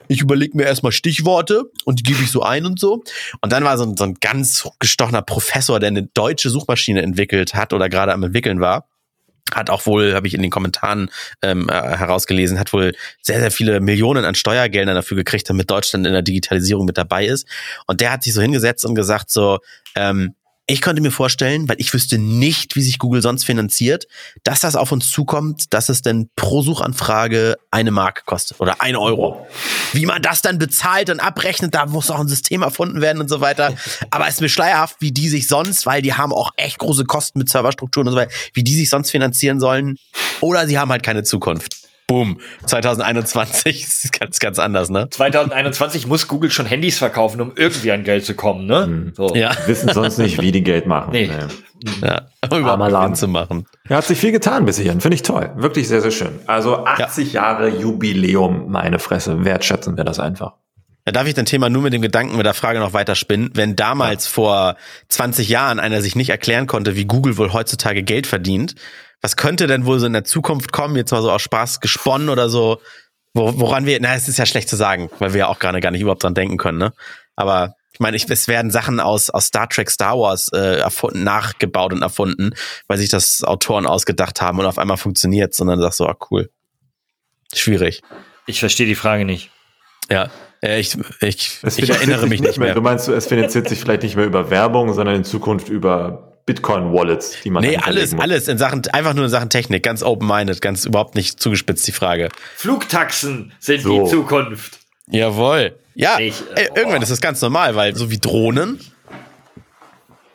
ich überlege mir erstmal Stichworte und die gebe ich so ein und so. Und dann war so ein, so ein ganz gestochener Professor, der eine deutsche Suchmaschine entwickelt hat oder gerade am entwickeln war hat auch wohl, habe ich in den Kommentaren ähm, äh, herausgelesen, hat wohl sehr, sehr viele Millionen an Steuergeldern dafür gekriegt, damit Deutschland in der Digitalisierung mit dabei ist. Und der hat sich so hingesetzt und gesagt so, ähm, ich könnte mir vorstellen, weil ich wüsste nicht, wie sich Google sonst finanziert, dass das auf uns zukommt, dass es denn pro Suchanfrage eine Mark kostet oder ein Euro. Wie man das dann bezahlt und abrechnet, da muss auch ein System erfunden werden und so weiter. Aber es ist mir schleierhaft, wie die sich sonst, weil die haben auch echt große Kosten mit Serverstrukturen und so weiter, wie die sich sonst finanzieren sollen. Oder sie haben halt keine Zukunft. Boom. 2021 ist ganz, ganz anders, ne? 2021 muss Google schon Handys verkaufen, um irgendwie an Geld zu kommen, ne? Mhm. So. Ja. Wissen sonst nicht, wie die Geld machen. Nee. nee. Ja, um überhaupt Laden zu machen. Er hat sich viel getan bis hierhin. Finde ich toll. Wirklich sehr, sehr schön. Also 80 ja. Jahre Jubiläum, meine Fresse. Wertschätzen wir das einfach. Da darf ich dein Thema nur mit dem Gedanken mit der Frage noch weiter spinnen. Wenn damals ja. vor 20 Jahren einer sich nicht erklären konnte, wie Google wohl heutzutage Geld verdient, was könnte denn wohl so in der Zukunft kommen, jetzt mal so aus Spaß gesponnen oder so, woran wir, na, es ist ja schlecht zu sagen, weil wir ja auch gerade gar nicht überhaupt dran denken können, ne? Aber ich meine, ich, es werden Sachen aus, aus Star Trek, Star Wars äh, erfunden, nachgebaut und erfunden, weil sich das Autoren ausgedacht haben und auf einmal funktioniert, sondern sagst so, ah, cool. Schwierig. Ich verstehe die Frage nicht. Ja, äh, ich, ich, ich erinnere mich nicht mehr. Du meinst, es finanziert sich vielleicht nicht mehr über Werbung, sondern in Zukunft über Bitcoin-Wallets, die man Nee, alles, alles in Sachen, einfach nur in Sachen Technik, ganz open-minded, ganz überhaupt nicht zugespitzt die Frage. Flugtaxen sind so. die Zukunft. Jawohl. Ja, ich, äh, irgendwann ist das ganz normal, weil so wie Drohnen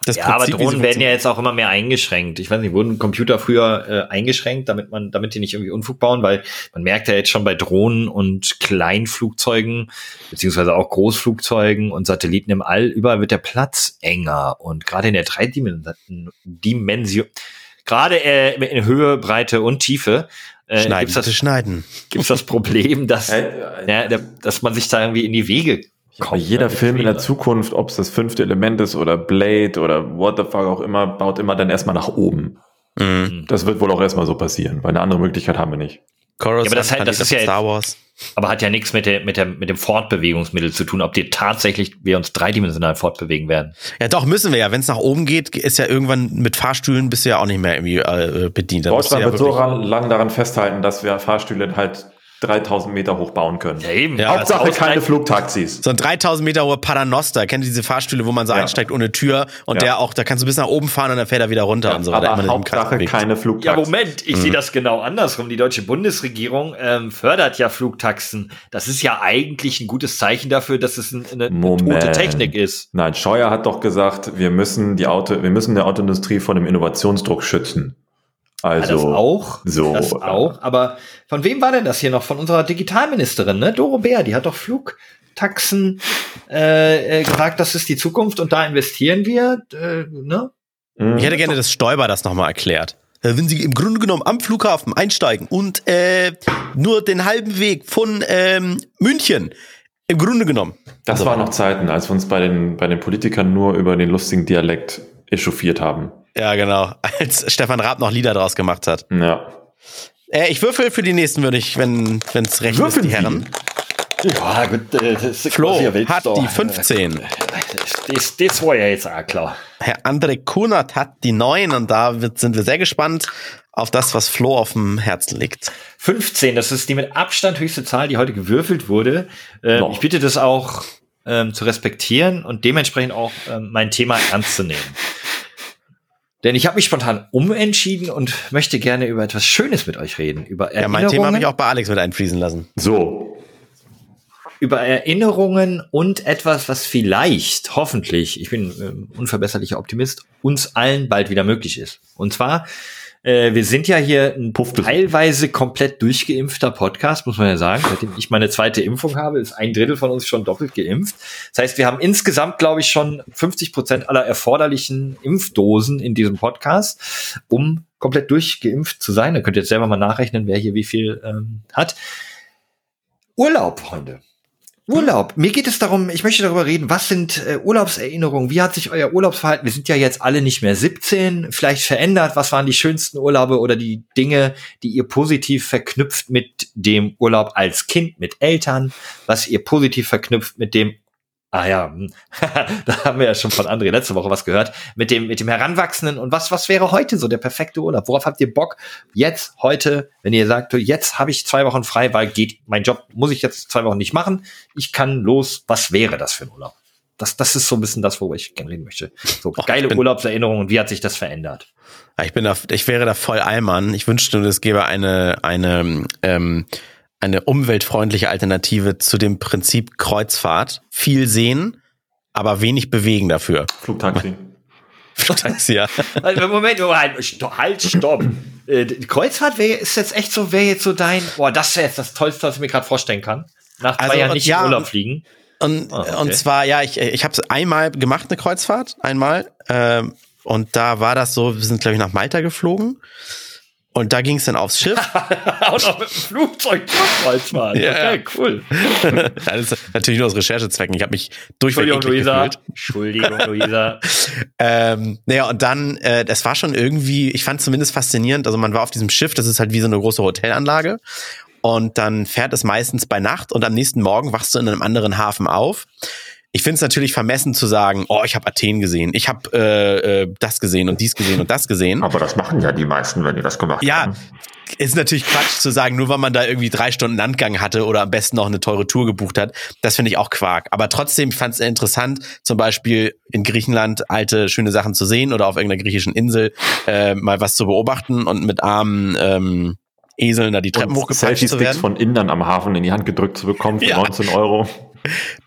das ja, Prinzip, aber Drohnen werden ja jetzt auch immer mehr eingeschränkt. Ich weiß nicht, wurden Computer früher äh, eingeschränkt, damit man, damit die nicht irgendwie Unfug bauen, weil man merkt ja jetzt schon bei Drohnen und Kleinflugzeugen, beziehungsweise auch Großflugzeugen und Satelliten im All, überall wird der Platz enger. Und gerade in der Dreidimension, gerade äh, in Höhe, Breite und Tiefe, äh, schneiden, gibt's das, schneiden. Gibt's das Problem, dass, ja, dass man sich da irgendwie in die Wege bei jeder Film in der Zukunft, ob es das fünfte Element ist oder Blade oder what the fuck auch immer, baut immer dann erstmal nach oben. Mhm. Das wird wohl auch erstmal so passieren, weil eine andere Möglichkeit haben wir nicht. Chorus ja, aber das, halt, das ist ja Star Wars. Aber hat ja nichts mit, der, mit, der, mit dem Fortbewegungsmittel zu tun, ob die tatsächlich wir uns dreidimensional fortbewegen werden. Ja, doch, müssen wir ja. Wenn es nach oben geht, ist ja irgendwann mit Fahrstühlen bist du ja auch nicht mehr irgendwie äh, bedient. Deutschland ja wird so lang daran festhalten, dass wir Fahrstühle halt 3000 Meter hoch bauen können. Ja, eben. Ja, Hauptsache keine Flugtaxis. So ein 3000 Meter hoher Paternoster. Kennt ihr diese Fahrstühle, wo man so ja. einsteigt ohne Tür und ja. der auch, da kannst du bis nach oben fahren und dann fährt er wieder runter und so weiter. Aber Hauptsache keine Flugtaxen. Ja, Moment, ich mhm. sehe das genau andersrum. Die deutsche Bundesregierung ähm, fördert ja Flugtaxen. Das ist ja eigentlich ein gutes Zeichen dafür, dass es eine, eine gute Technik ist. Nein, Scheuer hat doch gesagt, wir müssen die Auto, wir müssen der Autoindustrie vor dem Innovationsdruck schützen. Also das auch, so, das auch. Aber von wem war denn das hier noch? Von unserer Digitalministerin, ne? Doro Bär, die hat doch Flugtaxen äh, äh, gesagt, das ist die Zukunft und da investieren wir, äh, ne? Mhm. Ich hätte gerne, dass Stoiber das nochmal erklärt. Wenn Sie im Grunde genommen am Flughafen einsteigen und äh, nur den halben Weg von ähm, München im Grunde genommen. Das also, waren noch Zeiten, als wir uns bei den, bei den Politikern nur über den lustigen Dialekt echauffiert haben. Ja, genau. Als Stefan Raab noch Lieder draus gemacht hat. Ja. Äh, ich würfel für die nächsten, würde ich, wenn es recht Würfeln ist, die Herren. Ja, gut. Äh, das ist Flo hat die 15. Das, das war ja jetzt auch klar. Herr André Kunert hat die 9 und da wird, sind wir sehr gespannt auf das, was Flo auf dem Herzen liegt. 15, das ist die mit Abstand höchste Zahl, die heute gewürfelt wurde. Äh, ich bitte das auch ähm, zu respektieren und dementsprechend auch ähm, mein Thema ernst zu nehmen. Denn ich habe mich spontan umentschieden und möchte gerne über etwas Schönes mit euch reden. Über Ja, mein Thema habe ich auch bei Alex mit einfließen lassen. So, über Erinnerungen und etwas, was vielleicht, hoffentlich, ich bin ähm, unverbesserlicher Optimist, uns allen bald wieder möglich ist. Und zwar, äh, wir sind ja hier ein Puffte. teilweise komplett durchgeimpfter Podcast, muss man ja sagen. Seitdem ich meine zweite Impfung habe, ist ein Drittel von uns schon doppelt geimpft. Das heißt, wir haben insgesamt, glaube ich, schon 50 Prozent aller erforderlichen Impfdosen in diesem Podcast, um komplett durchgeimpft zu sein. Da könnt ihr jetzt selber mal nachrechnen, wer hier wie viel ähm, hat. Urlaub, Freunde. Urlaub. Mir geht es darum, ich möchte darüber reden, was sind äh, Urlaubserinnerungen? Wie hat sich euer Urlaubsverhalten? Wir sind ja jetzt alle nicht mehr 17, vielleicht verändert. Was waren die schönsten Urlaube oder die Dinge, die ihr positiv verknüpft mit dem Urlaub als Kind, mit Eltern? Was ihr positiv verknüpft mit dem Ah ja, hm. da haben wir ja schon von André letzte Woche was gehört mit dem mit dem Heranwachsenden und was was wäre heute so der perfekte Urlaub? Worauf habt ihr Bock jetzt heute, wenn ihr sagt, jetzt habe ich zwei Wochen frei, weil geht mein Job muss ich jetzt zwei Wochen nicht machen, ich kann los. Was wäre das für ein Urlaub? Das das ist so ein bisschen das, worüber ich gerne reden möchte. So Och, geile bin- Urlaubserinnerungen und wie hat sich das verändert? Ich bin da, ich wäre da voll Allmann. Ich wünschte, es gäbe eine, eine, ähm, eine umweltfreundliche Alternative zu dem Prinzip Kreuzfahrt. Viel sehen, aber wenig bewegen dafür. Flugtaxi. Taxi, ja. Also, Moment, Moment, stopp, halt, stopp. Äh, Kreuzfahrt wäre ist jetzt echt so, wäre jetzt so dein, boah, das wäre jetzt das Tollste, was ich mir gerade vorstellen kann. Nach zwei Also, Jahren nicht ja, in Urlaub und- fliegen. Und, Ah, okay. und zwar, ja, ich, ich habe es einmal gemacht, eine Kreuzfahrt, einmal. Ähm, und da war das so, wir sind, glaube ich, nach Malta geflogen. Und da ging es dann aufs Schiff. Und auch mit dem Flugzeug Kreuzfahrt. Ja, okay, ja. cool. das ist natürlich nur aus Recherchezwecken. Ich habe mich durchweg Entschuldigung, Luisa. gefühlt. Entschuldigung, Luisa. Ähm, naja, und dann, äh, das war schon irgendwie, ich fand zumindest faszinierend. Also man war auf diesem Schiff, das ist halt wie so eine große Hotelanlage. Und dann fährt es meistens bei Nacht und am nächsten Morgen wachst du in einem anderen Hafen auf. Ich finde es natürlich vermessen zu sagen, oh, ich habe Athen gesehen, ich habe äh, äh, das gesehen und dies gesehen und das gesehen. Aber das machen ja die meisten, wenn die das gemacht Ja, haben. ist natürlich Quatsch zu sagen, nur weil man da irgendwie drei Stunden Landgang hatte oder am besten noch eine teure Tour gebucht hat. Das finde ich auch Quark. Aber trotzdem, ich fand es interessant, zum Beispiel in Griechenland alte, schöne Sachen zu sehen oder auf irgendeiner griechischen Insel äh, mal was zu beobachten und mit armen ähm, Eseln da die Treppen hochgepeitscht zu Selfie-Sticks werden. von Indern am Hafen in die Hand gedrückt zu bekommen für Ja. 19 Euro.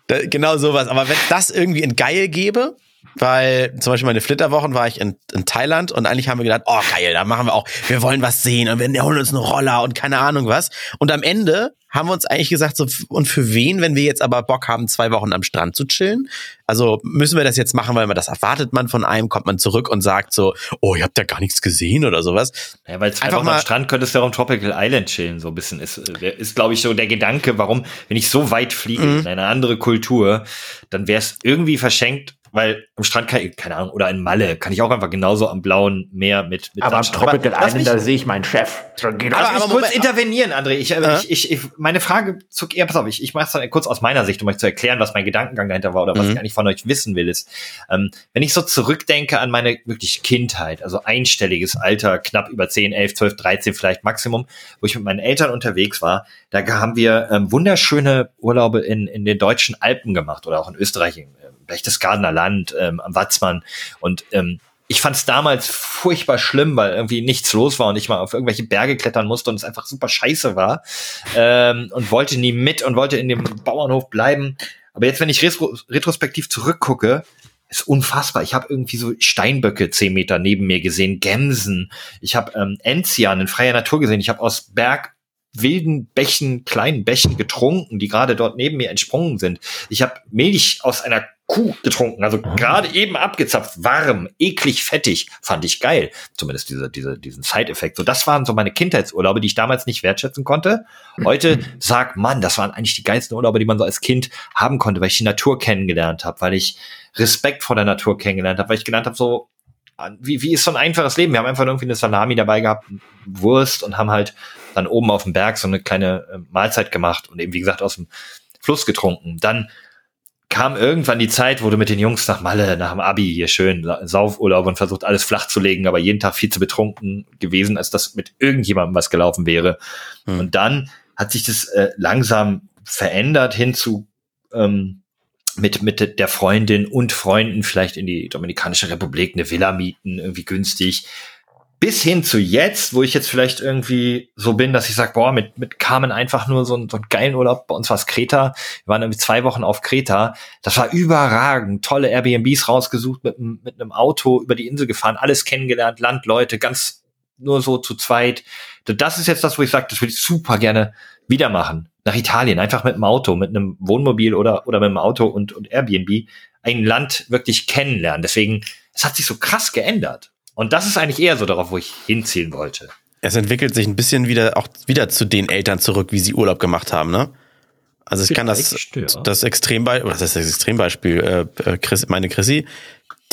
Da, genau sowas. Aber wenn das irgendwie in geil gäbe, weil zum Beispiel meine Flitterwochen war ich in, in Thailand und eigentlich haben wir gedacht, oh geil, da machen wir auch, wir wollen was sehen und wir holen uns einen Roller und keine Ahnung was. Und am Ende haben wir uns eigentlich gesagt, so, und für wen, wenn wir jetzt aber Bock haben, zwei Wochen am Strand zu chillen? Also müssen wir das jetzt machen, weil man das erwartet man von einem, kommt man zurück und sagt so, oh, ihr habt ja gar nichts gesehen oder sowas. Ja, weil zwei Einfach Wochen mal- am Strand könntest du ja auch Tropical Island chillen, so ein bisschen. Ist, ist glaube ich, so der Gedanke, warum, wenn ich so weit fliege Mhm. in eine andere Kultur, dann wäre es irgendwie verschenkt, weil am Strand kann ich, keine Ahnung, oder in Malle kann ich auch einfach genauso am blauen Meer mit, mit Aber am. Tropical lass Island, da sehe ich meinen Chef. Aber- aber kurz intervenieren, André. Ich, äh, Ja. ich, ich, meine Frage zog eher, pass auf, ich, ich mache es dann kurz aus meiner Sicht, um euch zu erklären, was mein Gedankengang dahinter war oder was Mhm. ich eigentlich von euch wissen will, ist, ähm, wenn ich so zurückdenke an meine wirklich Kindheit, also einstelliges Alter, knapp über 10, 11, 12, 13 vielleicht Maximum, wo ich mit meinen Eltern unterwegs war, da haben wir ähm, wunderschöne Urlaube in, in den deutschen Alpen gemacht oder auch in Österreich, äh, Berchtesgadener Land, ähm, am Watzmann und ähm, ich fand es damals furchtbar schlimm, weil irgendwie nichts los war und ich mal auf irgendwelche Berge klettern musste und es einfach super scheiße war ähm, und wollte nie mit und wollte in dem Bauernhof bleiben. Aber jetzt, wenn ich retro retrospektiv zurückgucke, ist unfassbar. Ich habe irgendwie so Steinböcke zehn Meter neben mir gesehen, Gämsen. Ich habe ähm, Enzian in freier Natur gesehen. Ich habe aus Berg wilden Bächen, kleinen Bächen getrunken, die gerade dort neben mir entsprungen sind. Ich habe Milch aus einer Kuh getrunken, also gerade eben abgezapft, warm, eklig, fettig, fand ich geil. Zumindest diese, diese, diesen Side-Effekt. So, das waren so meine Kindheitsurlaube, die ich damals nicht wertschätzen konnte. Heute sag, Mann, das waren eigentlich die geilsten Urlaube, die man so als Kind haben konnte, weil ich die Natur kennengelernt habe, weil ich Respekt vor der Natur kennengelernt habe, weil ich gelernt habe, so, wie, wie ist so ein einfaches Leben? Wir haben einfach irgendwie eine Salami dabei gehabt, Wurst und haben halt dann oben auf dem Berg so eine kleine äh, Mahlzeit gemacht und eben, wie gesagt, aus dem Fluss getrunken. Dann kam irgendwann die Zeit, wo du mit den Jungs nach Malle, nach dem Abi hier schön La- Saufurlaub und versucht alles flach zu legen, aber jeden Tag viel zu betrunken gewesen, als dass mit irgendjemandem was gelaufen wäre. Hm. Und dann hat sich das äh, langsam verändert hin zu ähm, mit, mit der Freundin und Freunden vielleicht in die Dominikanische Republik eine Villa mieten, irgendwie günstig. Bis hin zu jetzt, wo ich jetzt vielleicht irgendwie so bin, dass ich sage, boah, mit, mit Carmen einfach nur so, ein, so einen geilen Urlaub. Bei uns war es Kreta. Wir waren irgendwie zwei Wochen auf Kreta. Das war überragend. Tolle Airbnbs rausgesucht, mit, mit einem Auto über die Insel gefahren, alles kennengelernt, Landleute, ganz nur so zu zweit. Das ist jetzt das, wo ich sage, das würde ich super gerne wieder machen. Nach Italien, einfach mit dem Auto, mit einem Wohnmobil oder, oder mit dem Auto und, und Airbnb ein Land wirklich kennenlernen. Deswegen, es hat sich so krass geändert. Und das ist eigentlich eher so darauf, wo ich hinziehen wollte. Es entwickelt sich ein bisschen wieder auch wieder zu den Eltern zurück, wie sie Urlaub gemacht haben, ne? Also ich kann das, das Extrembeispiel, was ist das Extrembeispiel? Äh, äh, Chris, meine Chrissy,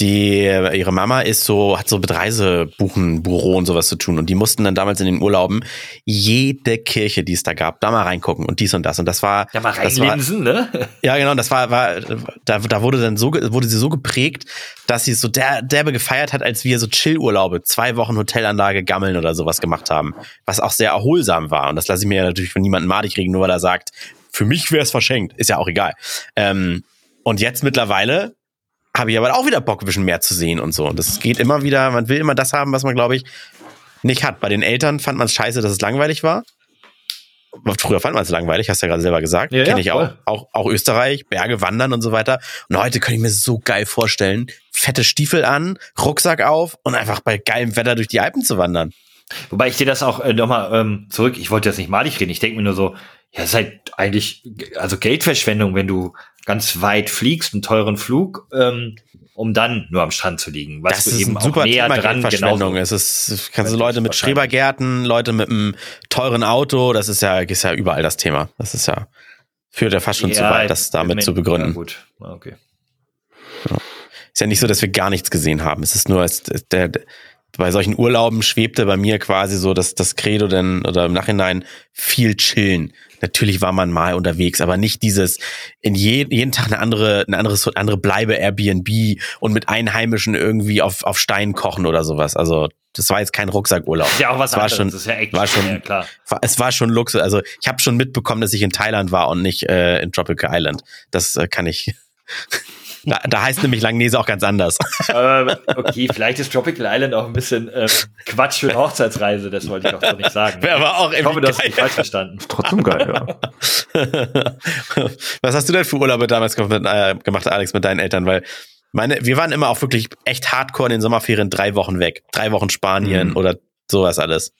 die ihre Mama ist so hat so mit Reisebuchenbüro und sowas zu tun. Und die mussten dann damals in den Urlauben jede Kirche, die es da gab, da mal reingucken. Und dies und das. Und das war ja mal reinlinsen, ne? Ja, genau, das war war da, da wurde dann so wurde sie so geprägt, dass sie es so der derbe gefeiert hat, als wir so Chillurlaube, zwei Wochen Hotelanlage gammeln oder sowas gemacht haben, was auch sehr erholsam war. Und das lasse ich mir ja natürlich von niemandem madig kriegen, nur weil er sagt, für mich wäre es verschenkt, ist ja auch egal. Ähm, und jetzt mittlerweile habe ich aber auch wieder Bock, ein bisschen mehr zu sehen und so. Und das geht immer wieder, man will immer das haben, was man, glaube ich, nicht hat. Bei den Eltern fand man es scheiße, dass es langweilig war. Früher fand man es langweilig, hast du ja gerade selber gesagt. Ja, Kenne ich auch. auch. Auch Österreich, Berge wandern und so weiter. Und heute könnte ich mir so geil vorstellen, fette Stiefel an, Rucksack auf und einfach bei geilem Wetter durch die Alpen zu wandern. Wobei ich dir das auch äh, nochmal ähm, zurück, ich wollte jetzt nicht malig reden, ich denke mir nur so, ja, es ist halt eigentlich, also Geldverschwendung, wenn du ganz weit fliegst, einen teuren Flug, ähm, um dann nur am Strand zu liegen. Was das ist eben ein super auch näher Thema dran Verschwendung. Es ist, kannst du Leute mit Schrebergärten, Leute mit einem teuren Auto, das ist ja, ist ja überall das Thema. Das ist ja, führt ja fast schon ja, zu weit, das damit zu begründen. Ja, gut, okay. Ist ja nicht so, dass wir gar nichts gesehen haben. Es ist nur, es, der, bei solchen Urlauben schwebte bei mir quasi so dass das Credo denn oder im Nachhinein viel chillen. Natürlich war man mal unterwegs, aber nicht dieses in je, jeden Tag eine andere eine andere andere Bleibe Airbnb und mit Einheimischen irgendwie auf auf Stein kochen oder sowas. Also das war jetzt kein Rucksackurlaub. Ja, auch was war schon, das ist ja echt war schon, ja, klar. War, es war schon Luxus. Also ich habe schon mitbekommen, dass ich in Thailand war und nicht äh, in Tropical Island. Das äh, kann ich da, da heißt nämlich Langnese auch ganz anders. Ähm, okay, vielleicht ist Tropical Island auch ein bisschen ähm, Quatsch für eine Hochzeitsreise, das wollte ich auch so nicht sagen. Wäre aber auch ich hoffe, du hast mich falsch verstanden. Trotzdem geil, ja. Was hast du denn für Urlaube damals gemacht, äh, gemacht, Alex, mit deinen Eltern? Weil meine, wir waren immer auch wirklich echt hardcore in den Sommerferien drei Wochen weg. Drei Wochen Spanien mhm. oder sowas alles.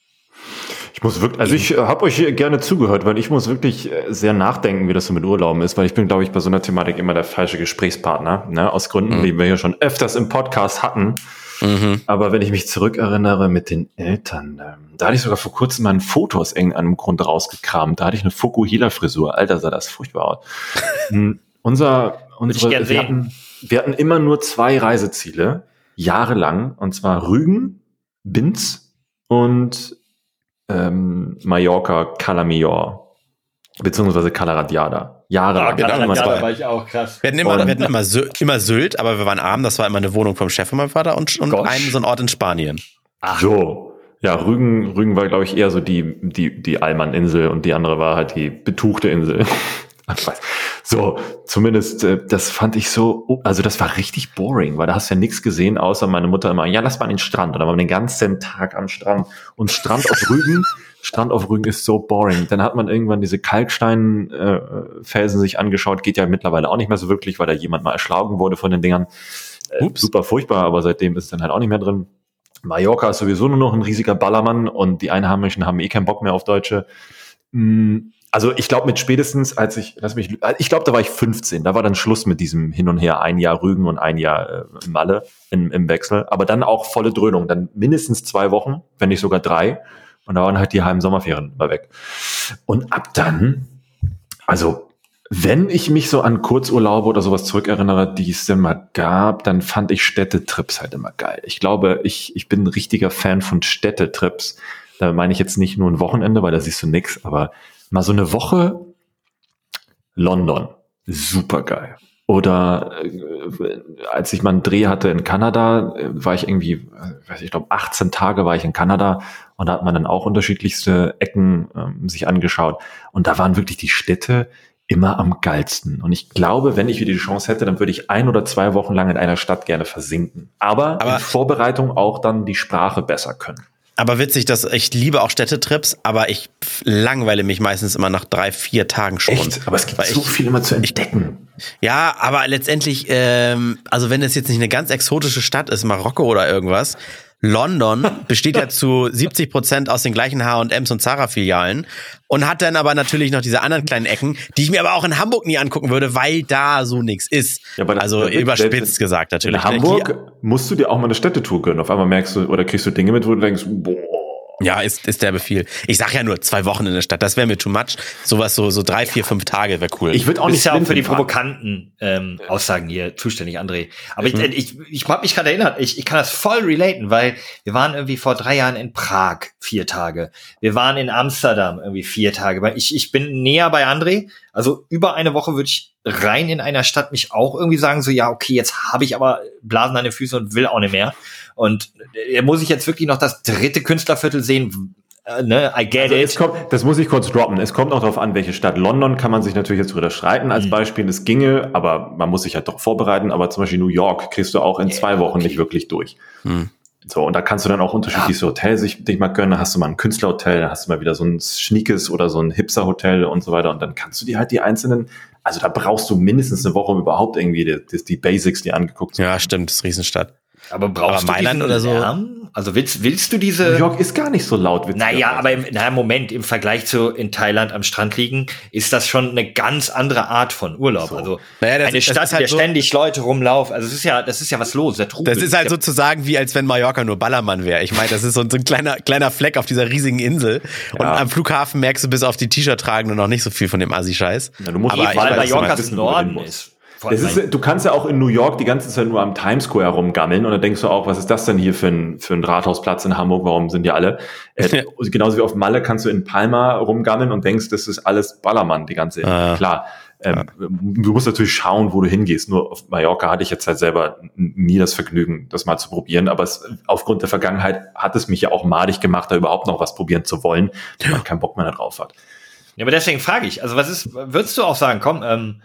Ich muss wirklich, also ich äh, habe euch gerne zugehört, weil ich muss wirklich äh, sehr nachdenken, wie das so mit Urlauben ist, weil ich bin, glaube ich, bei so einer Thematik immer der falsche Gesprächspartner, ne? aus Gründen, mhm. die wir hier schon öfters im Podcast hatten. Mhm. Aber wenn ich mich zurückerinnere mit den Eltern, ähm, da hatte ich sogar vor kurzem mal ein Foto aus irgendeinem Grund rausgekramt. Da hatte ich eine Fukuhila-Frisur. Alter, sah das furchtbar aus. Hm, unser, unsere, wir hatten, wir hatten immer nur zwei Reiseziele, jahrelang, und zwar Rügen, Binz und ähm, Mallorca Calamior beziehungsweise Calaradiada. Jahre ah, Calaradiada war ich auch krass. Wir hatten immer, wir hatten immer, Sylt, immer Sylt, aber wir waren arm. Das war immer eine Wohnung vom Chef von meinem Vater und, und einen so ein Ort in Spanien. Ach. So. Ja, Rügen, Rügen war, glaube ich, eher so die, die, die Allmann-Insel und die andere war halt die betuchte Insel. so, zumindest, äh, das fand ich so, oh, also das war richtig boring, weil da hast du ja nichts gesehen, außer meine Mutter immer, ja, lass mal an den Strand. Und dann waren wir den ganzen Tag am Strand. Und Strand auf Rügen, Strand auf Rügen ist so boring. Dann hat man irgendwann diese Kalksteinfelsen äh, sich angeschaut, geht ja mittlerweile auch nicht mehr so wirklich, weil da jemand mal erschlagen wurde von den Dingern. Äh, super furchtbar, aber seitdem ist dann halt auch nicht mehr drin. Mallorca ist sowieso nur noch ein riesiger Ballermann und die Einheimischen haben eh keinen Bock mehr auf Deutsche. Mm also ich glaube mit spätestens, als ich, lass mich, ich glaube, da war ich 15, da war dann Schluss mit diesem Hin und Her, ein Jahr Rügen und ein Jahr äh, Malle im, im Wechsel, aber dann auch volle Dröhnung, dann mindestens zwei Wochen, wenn nicht sogar drei und da waren halt die halben Sommerferien mal weg. Und ab dann, also wenn ich mich so an Kurzurlaube oder sowas zurückerinnere, die es immer gab, dann fand ich Städtetrips halt immer geil. Ich glaube, ich, ich bin ein richtiger Fan von Städtetrips. Da meine ich jetzt nicht nur ein Wochenende, weil da siehst du nix, aber mal so eine Woche London, super geil. Oder äh, als ich mal einen Dreh hatte in Kanada, äh, war ich irgendwie, äh, weiß ich glaube, 18 Tage war ich in Kanada und da hat man dann auch unterschiedlichste Ecken ähm, sich angeschaut. Und da waren wirklich die Städte immer am geilsten. Und ich glaube, wenn ich wieder die Chance hätte, dann würde ich ein oder zwei Wochen lang in einer Stadt gerne versinken. Aber, Aber in Vorbereitung auch dann die Sprache besser können. Aber witzig, dass ich liebe auch Städtetrips, aber ich langweile mich meistens immer nach drei, vier Tagen schon. Echt? Aber es gibt so ich- viel immer zu entdecken. Ja, aber letztendlich, ähm, also wenn es jetzt nicht eine ganz exotische Stadt ist, Marokko oder irgendwas, London besteht ja zu 70 Prozent aus den gleichen H&M's und Zara-Filialen und hat dann aber natürlich noch diese anderen kleinen Ecken, die ich mir aber auch in Hamburg nie angucken würde, weil da so nichts ist. Ja, also überspitzt gesagt In natürlich. Hamburg musst du dir auch mal eine Städtetour gönnen. Auf einmal merkst du oder kriegst du Dinge mit, wo du denkst, boah. Ja, ist, ist der Befehl. Ich sag ja nur zwei Wochen in der Stadt, das wäre mir too much. Sowas so, so drei, vier, fünf Tage wäre cool. Ich würde auch nicht bist ja auch blind für die provokanten ähm, Aussagen hier zuständig, André. Aber ich, ich, ich habe mich gerade erinnert, ich, ich kann das voll relaten, weil wir waren irgendwie vor drei Jahren in Prag vier Tage. Wir waren in Amsterdam irgendwie vier Tage. Weil ich, ich bin näher bei André. Also über eine Woche würde ich rein in einer Stadt mich auch irgendwie sagen, so ja, okay, jetzt habe ich aber Blasen an den Füßen und will auch nicht mehr. Und äh, muss ich jetzt wirklich noch das dritte Künstlerviertel sehen? Äh, ne, I get Also it. kommt, das muss ich kurz droppen. Es kommt auch darauf an, welche Stadt. London kann man sich natürlich jetzt drüber streiten als Mhm. Beispiel. Es ginge, aber man muss sich halt doch vorbereiten. Aber zum Beispiel New York kriegst du auch in Ja, zwei Wochen okay. nicht wirklich durch. Hm. So, und da kannst du dann auch unterschiedliche Hotels sich, dich mal gönnen. Da hast du mal ein Künstlerhotel, da hast du mal wieder so ein schniekes oder so ein Hipster-Hotel und so weiter. Und dann kannst du dir halt die einzelnen, also da brauchst du mindestens eine Woche, um überhaupt irgendwie die, die, die Basics dir angeguckt zu ja, stimmt, das ist Riesenstadt. Aber brauchst Aber Mailand du diesen oder so? Lärm? Also willst, willst du diese New York ist gar nicht so laut. Naja, aber im na, Moment, im Vergleich zu in Thailand am Strand liegen, ist das schon eine ganz andere Art von Urlaub. So. Also Naja, das- eine das Stadt, ist halt in der so- ständig Leute rumlaufen. Also es ist ja, das ist ja was los, der Trubel. Das ist halt sozusagen wie, als wenn Mallorca nur Ballermann wäre. Ich meine, das ist so ein, so ein kleiner, kleiner Fleck auf dieser riesigen Insel. Und Ja. am Flughafen merkst du bis auf die T-Shirt tragenden noch nicht so viel von dem Assi-Scheiß. Ja, du musst Aber eh, weil Mallorca im Norden ist. Ist, du kannst ja auch in New York die ganze Zeit nur am Times Square rumgammeln und dann denkst du auch, was ist das denn hier für ein, für ein Rathausplatz in Hamburg? Warum sind die alle? Äh, genauso wie auf Malle kannst du in Palma rumgammeln und denkst, das ist alles Ballermann, die ganze. Ah. Klar. Ähm, Du musst natürlich schauen, wo du hingehst. Nur auf Mallorca hatte ich jetzt halt selber nie das Vergnügen, das mal zu probieren. Aber es, aufgrund der Vergangenheit hat es mich ja auch madig gemacht, da überhaupt noch was probieren zu wollen, wenn man keinen Bock mehr darauf hat. Ja, aber deswegen frage ich, also was ist, würdest du auch sagen, komm, ähm,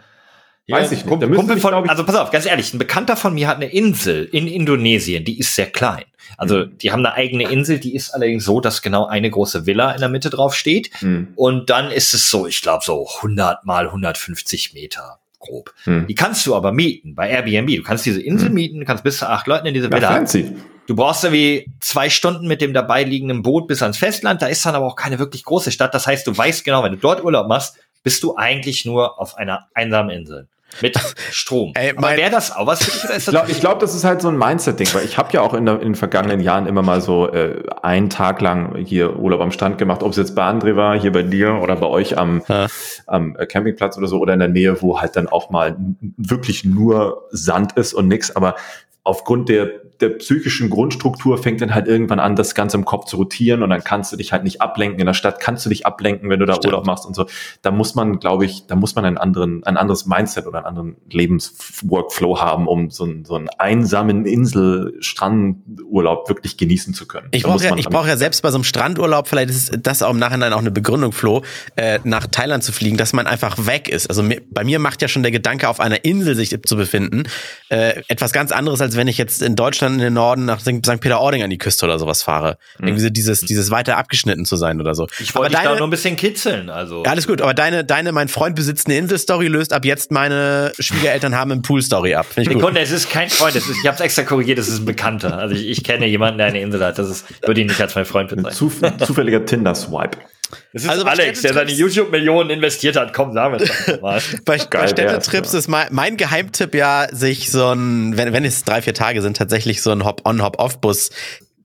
Weiß ich. Kumpel, Kumpel von, ich- also pass auf, ganz ehrlich, ein Bekannter von mir hat eine Insel in Indonesien, die ist sehr klein. Also die haben eine eigene Insel, die ist allerdings so, dass genau eine große Villa in der Mitte drauf steht. Hm, Und dann ist es so, ich glaube so 100 mal 150 Meter grob. hm. Die kannst du aber mieten bei Airbnb. Du kannst diese Insel mieten, du kannst bis zu acht Leuten in diese Ja, Villa. fancy. Du brauchst irgendwie zwei Stunden mit dem dabei liegenden Boot bis ans Festland. Da ist dann aber auch keine wirklich große Stadt. Das heißt, du weißt genau, wenn du dort Urlaub machst, bist du eigentlich nur auf einer einsamen Insel. Mit Strom. Ey, wäre das auch was für dich oder ist Ich das glaube, glaub, das ist halt so ein Mindset-Ding, weil ich habe ja auch in, der, in den vergangenen Jahren immer mal so äh, einen Tag lang hier Urlaub am Strand gemacht, ob es jetzt bei André war, hier bei dir oder bei euch am, Ja. am äh, Campingplatz oder so oder in der Nähe, wo halt dann auch mal wirklich nur Sand ist und nix, aber aufgrund der, der psychischen Grundstruktur fängt dann halt irgendwann an, das Ganze im Kopf zu rotieren und dann kannst du dich halt nicht ablenken. In der Stadt kannst du dich ablenken, wenn du da Stimmt. Urlaub machst und so. Da muss man, glaube ich, da muss man einen anderen, ein anderes Mindset oder einen anderen Lebensworkflow haben, um so einen, so einen einsamen Insel-Strandurlaub wirklich genießen zu können. Ich brauche ja, ich brauch ja selbst bei so einem Strandurlaub, vielleicht ist das auch im Nachhinein auch eine Begründung, Flo, äh, nach Thailand zu fliegen, dass man einfach weg ist. Also bei mir macht ja schon der Gedanke, auf einer Insel sich zu befinden, äh, etwas ganz anderes, als wenn ich jetzt in Deutschland in den Norden nach St. Peter-Ording an die Küste oder sowas fahre. Irgendwie so dieses, dieses weiter abgeschnitten zu sein oder so. ich wollte dich da deine- nur ein bisschen kitzeln. Also ja, alles gut, aber deine, deine, mein Freund besitzt eine Insel-Story, löst ab jetzt meine Schwiegereltern haben einen Pool-Story ab. Finde ich gut. Sekunde, es ist kein Freund, es ist, ich habe es extra korrigiert, es ist ein Bekannter. Also ich, ich kenne jemanden, der eine Insel hat. Das ist, würde ihn nicht als mein Freund Ein bezeichnen. zuf zufälliger Tinder-Swipe. Das ist Also Alex, der seine YouTube-Millionen investiert hat. Komm, sagen wir es mal. Bei, Geil bei Städtetrips ja. ist mein, mein Geheimtipp ja, sich so ein, wenn, wenn es drei, vier Tage sind, tatsächlich so ein Hop-on, Hop-off-Bus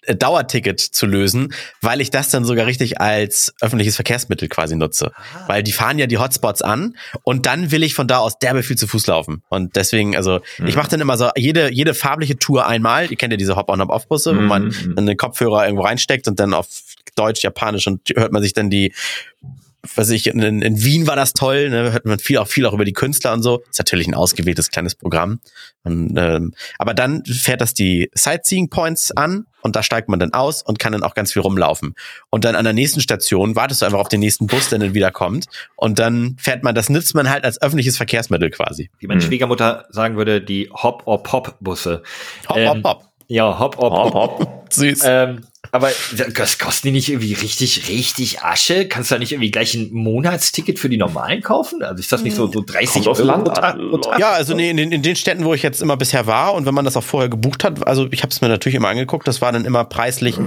äh, Dauerticket zu lösen, weil ich das dann sogar richtig als öffentliches Verkehrsmittel quasi nutze. Weil die fahren ja die Hotspots an und dann will ich von da aus derbe viel zu Fuß laufen. Und deswegen, also ich mache dann immer so jede, jede farbliche Tour einmal. Ihr kennt ja diese Hop-on, Hop-off-Busse, wo Mhm, man mhm. dann den Kopfhörer irgendwo reinsteckt und dann auf Deutsch, Japanisch und hört man sich dann die was ich, in, in Wien war das toll, ne, hört man viel auch viel auch über die Künstler und so. Ist natürlich ein ausgewähltes kleines Programm. Und, ähm, aber dann fährt das die Sightseeing Points an und da steigt man dann aus und kann dann auch ganz viel rumlaufen. Und dann an der nächsten Station wartest du einfach auf den nächsten Bus, der dann wieder kommt und dann fährt man, das nutzt man halt als öffentliches Verkehrsmittel quasi. Wie meine Schwiegermutter sagen würde, die Hop-or-Pop-Busse. Hopp, Ähm. Ja, Hop-or-Pop. Hopp, hopp. Süß. Ähm, aber das kosten die nicht irgendwie richtig, richtig Asche? Kannst du da nicht irgendwie gleich ein Monatsticket für die normalen kaufen? Also ist das nicht so, so 30 Kommt aufs Euro Land pro Tag? an. Ja, also nee, in, den, in den Städten, wo ich jetzt immer bisher war und wenn man das auch vorher gebucht hat, also ich habe es mir natürlich immer angeguckt, das war dann immer preislich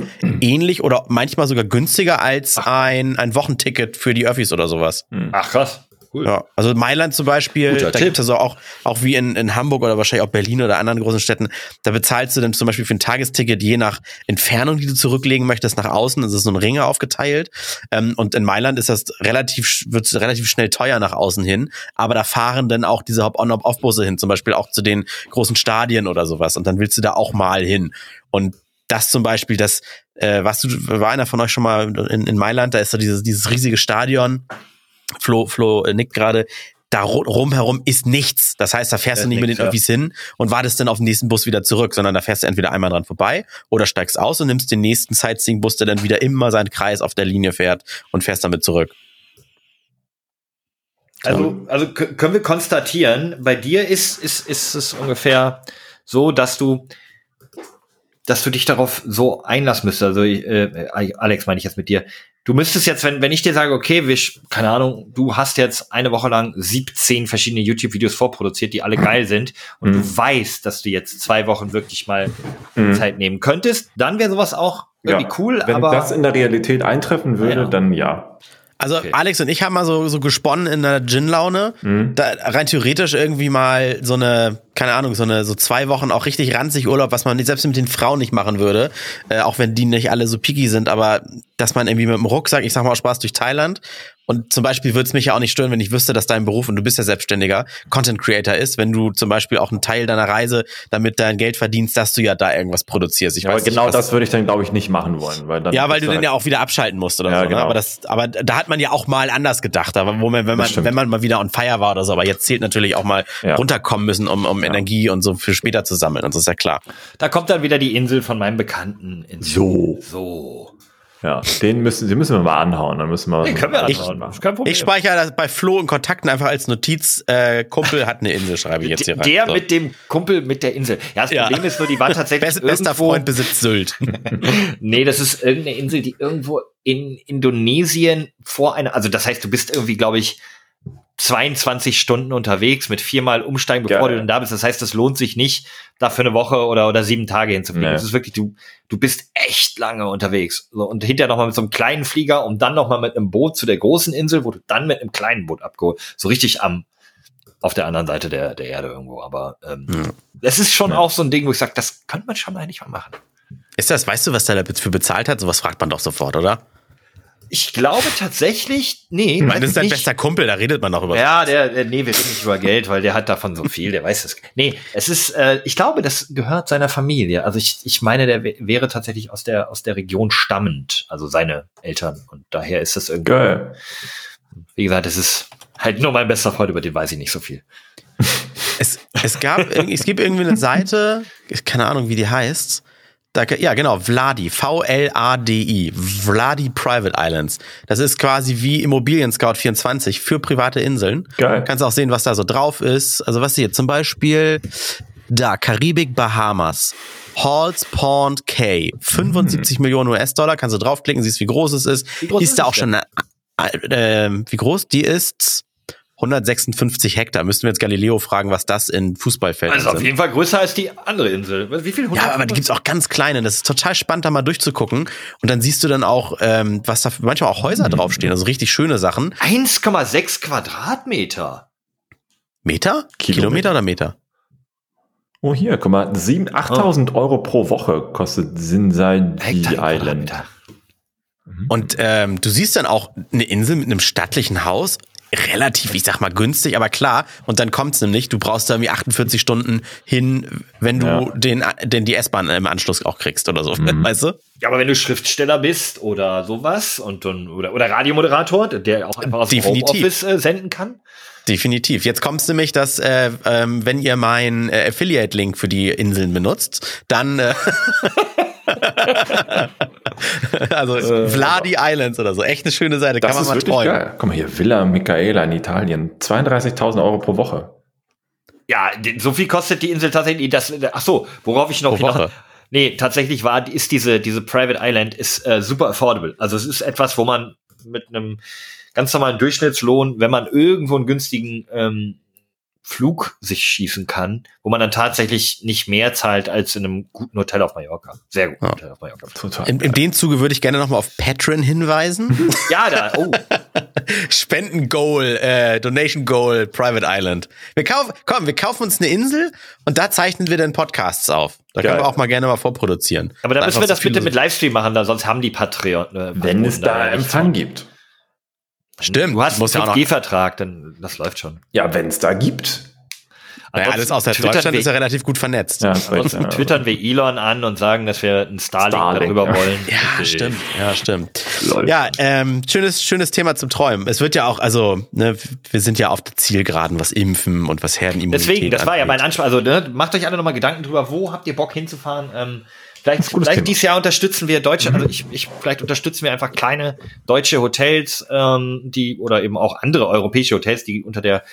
ähnlich oder manchmal sogar günstiger als ein, ein Wochenticket für die Öffis oder sowas. Ach krass. Cool. Ja, also Mailand zum Beispiel, Guter da gibt es also auch, auch wie in, in Hamburg oder wahrscheinlich auch Berlin oder anderen großen Städten, da bezahlst du dann zum Beispiel für ein Tagesticket je nach Entfernung, die du zurücklegen möchtest, nach außen, das ist so ein Ringe aufgeteilt. Ähm, und in Mailand ist das relativ, wird relativ schnell teuer nach außen hin, aber da fahren dann auch diese Hop-on-Hop-off-Busse hin, zum Beispiel auch zu den großen Stadien oder sowas. Und dann willst du da auch mal hin. Und das zum Beispiel, das, äh, was du, war einer von euch schon mal in, in Mailand, da ist so dieses, dieses riesige Stadion. Flo, Flo äh, nickt gerade. Da ru- rumherum ist nichts. Das heißt, da fährst Da du nicht mit den ja. Öffis hin und wartest dann auf den nächsten Bus wieder zurück, sondern da fährst du entweder einmal dran vorbei oder steigst aus und nimmst den nächsten Sightseeing-Bus, der dann wieder immer seinen Kreis auf der Linie fährt und fährst damit zurück. Also, also können wir konstatieren, bei dir ist, ist, ist es ungefähr so, dass du, dass du dich darauf so einlassen müsstest. Also, äh, Alex meine ich jetzt mit dir. Du müsstest jetzt, wenn, wenn ich dir sage, okay, wir, keine Ahnung, du hast jetzt eine Woche lang 17 verschiedene YouTube-Videos vorproduziert, die alle geil sind, und du weißt, dass du jetzt zwei Wochen wirklich mal Mhm. Zeit nehmen könntest, dann wäre sowas auch irgendwie cool, Wenn aber das in der Realität eintreffen würde, Ja. dann ja. Also Okay. Alex und ich haben mal so, so gesponnen in der Gin-Laune. Mhm. Da rein theoretisch irgendwie mal so eine, keine Ahnung, so eine so zwei Wochen auch richtig ranzig Urlaub, was man selbst mit den Frauen nicht machen würde, äh, auch wenn die nicht alle so picky sind, aber dass man irgendwie mit dem Rucksack, ich sag mal auch Spaß durch Thailand und zum Beispiel würde es mich ja auch nicht stören, wenn ich wüsste, dass dein Beruf und du bist ja Selbstständiger Content Creator ist, wenn du zum Beispiel auch einen Teil deiner Reise damit dein Geld verdienst, dass du ja da irgendwas produzierst. Ich Ja, aber weiß nicht, genau was- das würde ich dann, glaube ich, nicht machen wollen. Weil dann ja, weil du den halt- ja auch wieder abschalten musst oder Ja, so. Ne? genau. Aber das, aber da hat man ja auch mal anders gedacht, aber wo man, wenn man, wenn man mal wieder on fire war oder so. Aber jetzt zählt natürlich auch mal Ja. runterkommen müssen, um, um Energie und so für später zu sammeln. Und das ist ja klar. da kommt dann wieder die Insel von meinem Bekannten ins So. So. Ja, den müssen, den müssen wir mal anhauen. Dann müssen wir. Nee, können wir Ich- anhauen. Das ist kein Problem. Ich speichere das bei Flo in Kontakten einfach als Notiz. Äh, Kumpel hat eine Insel, schreibe ich jetzt hier rein. Der So. mit dem Kumpel mit der Insel. Ja, das Ja. Problem ist nur, die war tatsächlich Best, bester irgendwo, Freund besitzt Sylt. Nee, das ist irgendeine Insel, die irgendwo in Indonesien vor einer, also das heißt, du bist irgendwie, glaube ich, 22 Stunden unterwegs mit viermal umsteigen, bevor Geil. du dann da bist. Das heißt, es lohnt sich nicht, da für eine Woche oder, oder sieben Tage hinzufliegen. Nee. Das ist wirklich, du, du bist echt lange unterwegs. So, und hinterher nochmal mit so einem kleinen Flieger und dann nochmal mit einem Boot zu der großen Insel, wo du dann mit einem kleinen Boot abgeholt. So richtig am, auf der anderen Seite der, der Erde irgendwo. Aber ähm, Ja. das ist schon Ja. auch so ein Ding, wo ich sage, das könnte man schon eigentlich mal machen. Ist das, weißt du, was der dafür bezahlt hat? Sowas fragt man doch sofort, oder? Ich glaube tatsächlich, nee, weiß Das ist dein nicht. bester Kumpel, da redet man doch über. Ja, der, der, nee, wir reden nicht über Geld, weil der hat davon so viel, der weiß es. Nee, es ist, äh, ich glaube, das gehört seiner Familie. Also ich, ich meine, der wär- wäre tatsächlich aus der, aus der Region stammend, also seine Eltern. Und daher ist das irgendwie, Geil. wie gesagt, es ist halt nur mein bester Freund, über den weiß ich nicht so viel. Es, es gab, es gibt irgendwie eine Seite, keine Ahnung, wie die heißt. Da, ja, genau, Vladi, V-L-A-D-I, Vladi Private Islands. Das ist quasi wie Immobilien Scout 24 für private Inseln. Geil. Kannst auch sehen, was da so drauf ist. Also was hier zum Beispiel da, Karibik, Bahamas. Halls Pond Cay, 75 Millionen US-Dollar, kannst du draufklicken, siehst, wie groß es ist. Groß die ist ist da auch schon, äh, äh, wie groß? Die ist 156 Hektar. Müssten wir jetzt Galileo fragen, was das in Fußballfeldern Also auf sind. jeden Fall größer als die andere Insel. Wie viel? Ja, aber die gibt's auch ganz kleine. Das ist total spannend, da mal durchzugucken. Und dann siehst du dann auch, ähm, was da manchmal auch Häuser draufstehen, also richtig schöne Sachen. 1,6 Quadratmeter. Meter? Kilometer. Kilometer oder Meter? Oh, hier, guck mal, 7.000, 8.000 Euro pro Woche kostet Hektar, Island. Quadratmeter. Und ähm, du siehst dann auch eine Insel mit einem stattlichen Haus. Relativ, ich sag mal, günstig, aber klar. Und dann kommt's nämlich, du brauchst da irgendwie 48 Stunden hin, wenn du Ja. den, den die S-Bahn im Anschluss auch kriegst oder so. Weißt du? Ja, aber wenn du Schriftsteller bist oder sowas und dann, oder, oder Radiomoderator, der auch einfach aus dem Definitiv. Homeoffice äh, senden kann. Definitiv. Jetzt kommt's nämlich, dass äh, ähm, wenn ihr meinen äh, Affiliate-Link für die Inseln benutzt, dann äh, also Vladi Islands oder so. Echt eine schöne Seite. Das Kann man ist mal wirklich träumen. geil. Guck mal hier, Villa Michaela in Italien. 32.000 Euro pro Woche. Ja, so viel kostet die Insel tatsächlich. Das, ach so, worauf ich noch hinaus-. Nee, tatsächlich war, ist diese, diese Private Island ist äh, super affordable. Also es ist etwas, wo man mit einem ganz normalen Durchschnittslohn, wenn man irgendwo einen günstigen ähm, Flug sich schießen kann, wo man dann tatsächlich nicht mehr zahlt als in einem guten Hotel auf Mallorca. Sehr guten Ja. Hotel auf Mallorca. Total. In, in dem Zuge würde ich gerne nochmal auf Patreon hinweisen. Ja, da, oh, Spenden-Goal, äh, Donation-Goal, Private Island. Wir kaufen, komm, wir kaufen uns eine Insel und da zeichnen wir dann Podcasts auf. Da können Geil. wir auch mal gerne mal vorproduzieren. aber da müssen wir das bitte mit Livestream machen, da sonst haben die Patreon. Äh, Wenn es da Empfang gibt. Stimmt. Du hast muss ja auch einen noch, 5G-Vertrag, dann das läuft schon. Ja, wenn es da gibt. naja, alles Twittern Deutschland ist ja relativ gut vernetzt. Ja, Ansonsten ja. twittern wir Elon an und sagen, dass wir ein Starlink, Starlink, darüber ja. wollen. Ja, Okay. stimmt. Ja, stimmt. Läuft. Ja, ähm, schönes, schönes Thema zum Träumen. Es wird ja auch, also, ne, wir sind ja auf der Zielgeraden, was Impfen und was Herdenimmunität Deswegen, das war ja mein. Anspruch. Also ne, macht euch alle nochmal Gedanken drüber, wo habt ihr Bock hinzufahren? Ähm, vielleicht vielleicht Thema. dieses Jahr unterstützen wir deutsche, also ich, ich vielleicht unterstützen wir einfach kleine deutsche Hotels, ähm, die oder eben auch andere europäische Hotels, die unter der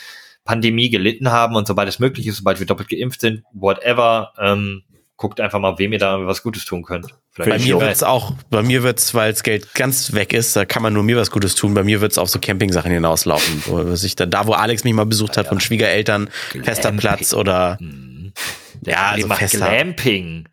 Pandemie gelitten haben und sobald es möglich ist, sobald wir doppelt geimpft sind, whatever, ähm, guckt einfach mal, wem ihr da was Gutes tun könnt. Bei Vielleicht mir nicht wird's auch, bei mir wird's, weil das Geld ganz weg ist, da kann man nur mir was Gutes tun. Bei mir wird's auf so Campingsachen hinauslaufen. Wo was ich da, da, wo Alex mich mal besucht hat, von Schwiegereltern, fester Glamping. Platz oder Der Ja, also fester. Glamping.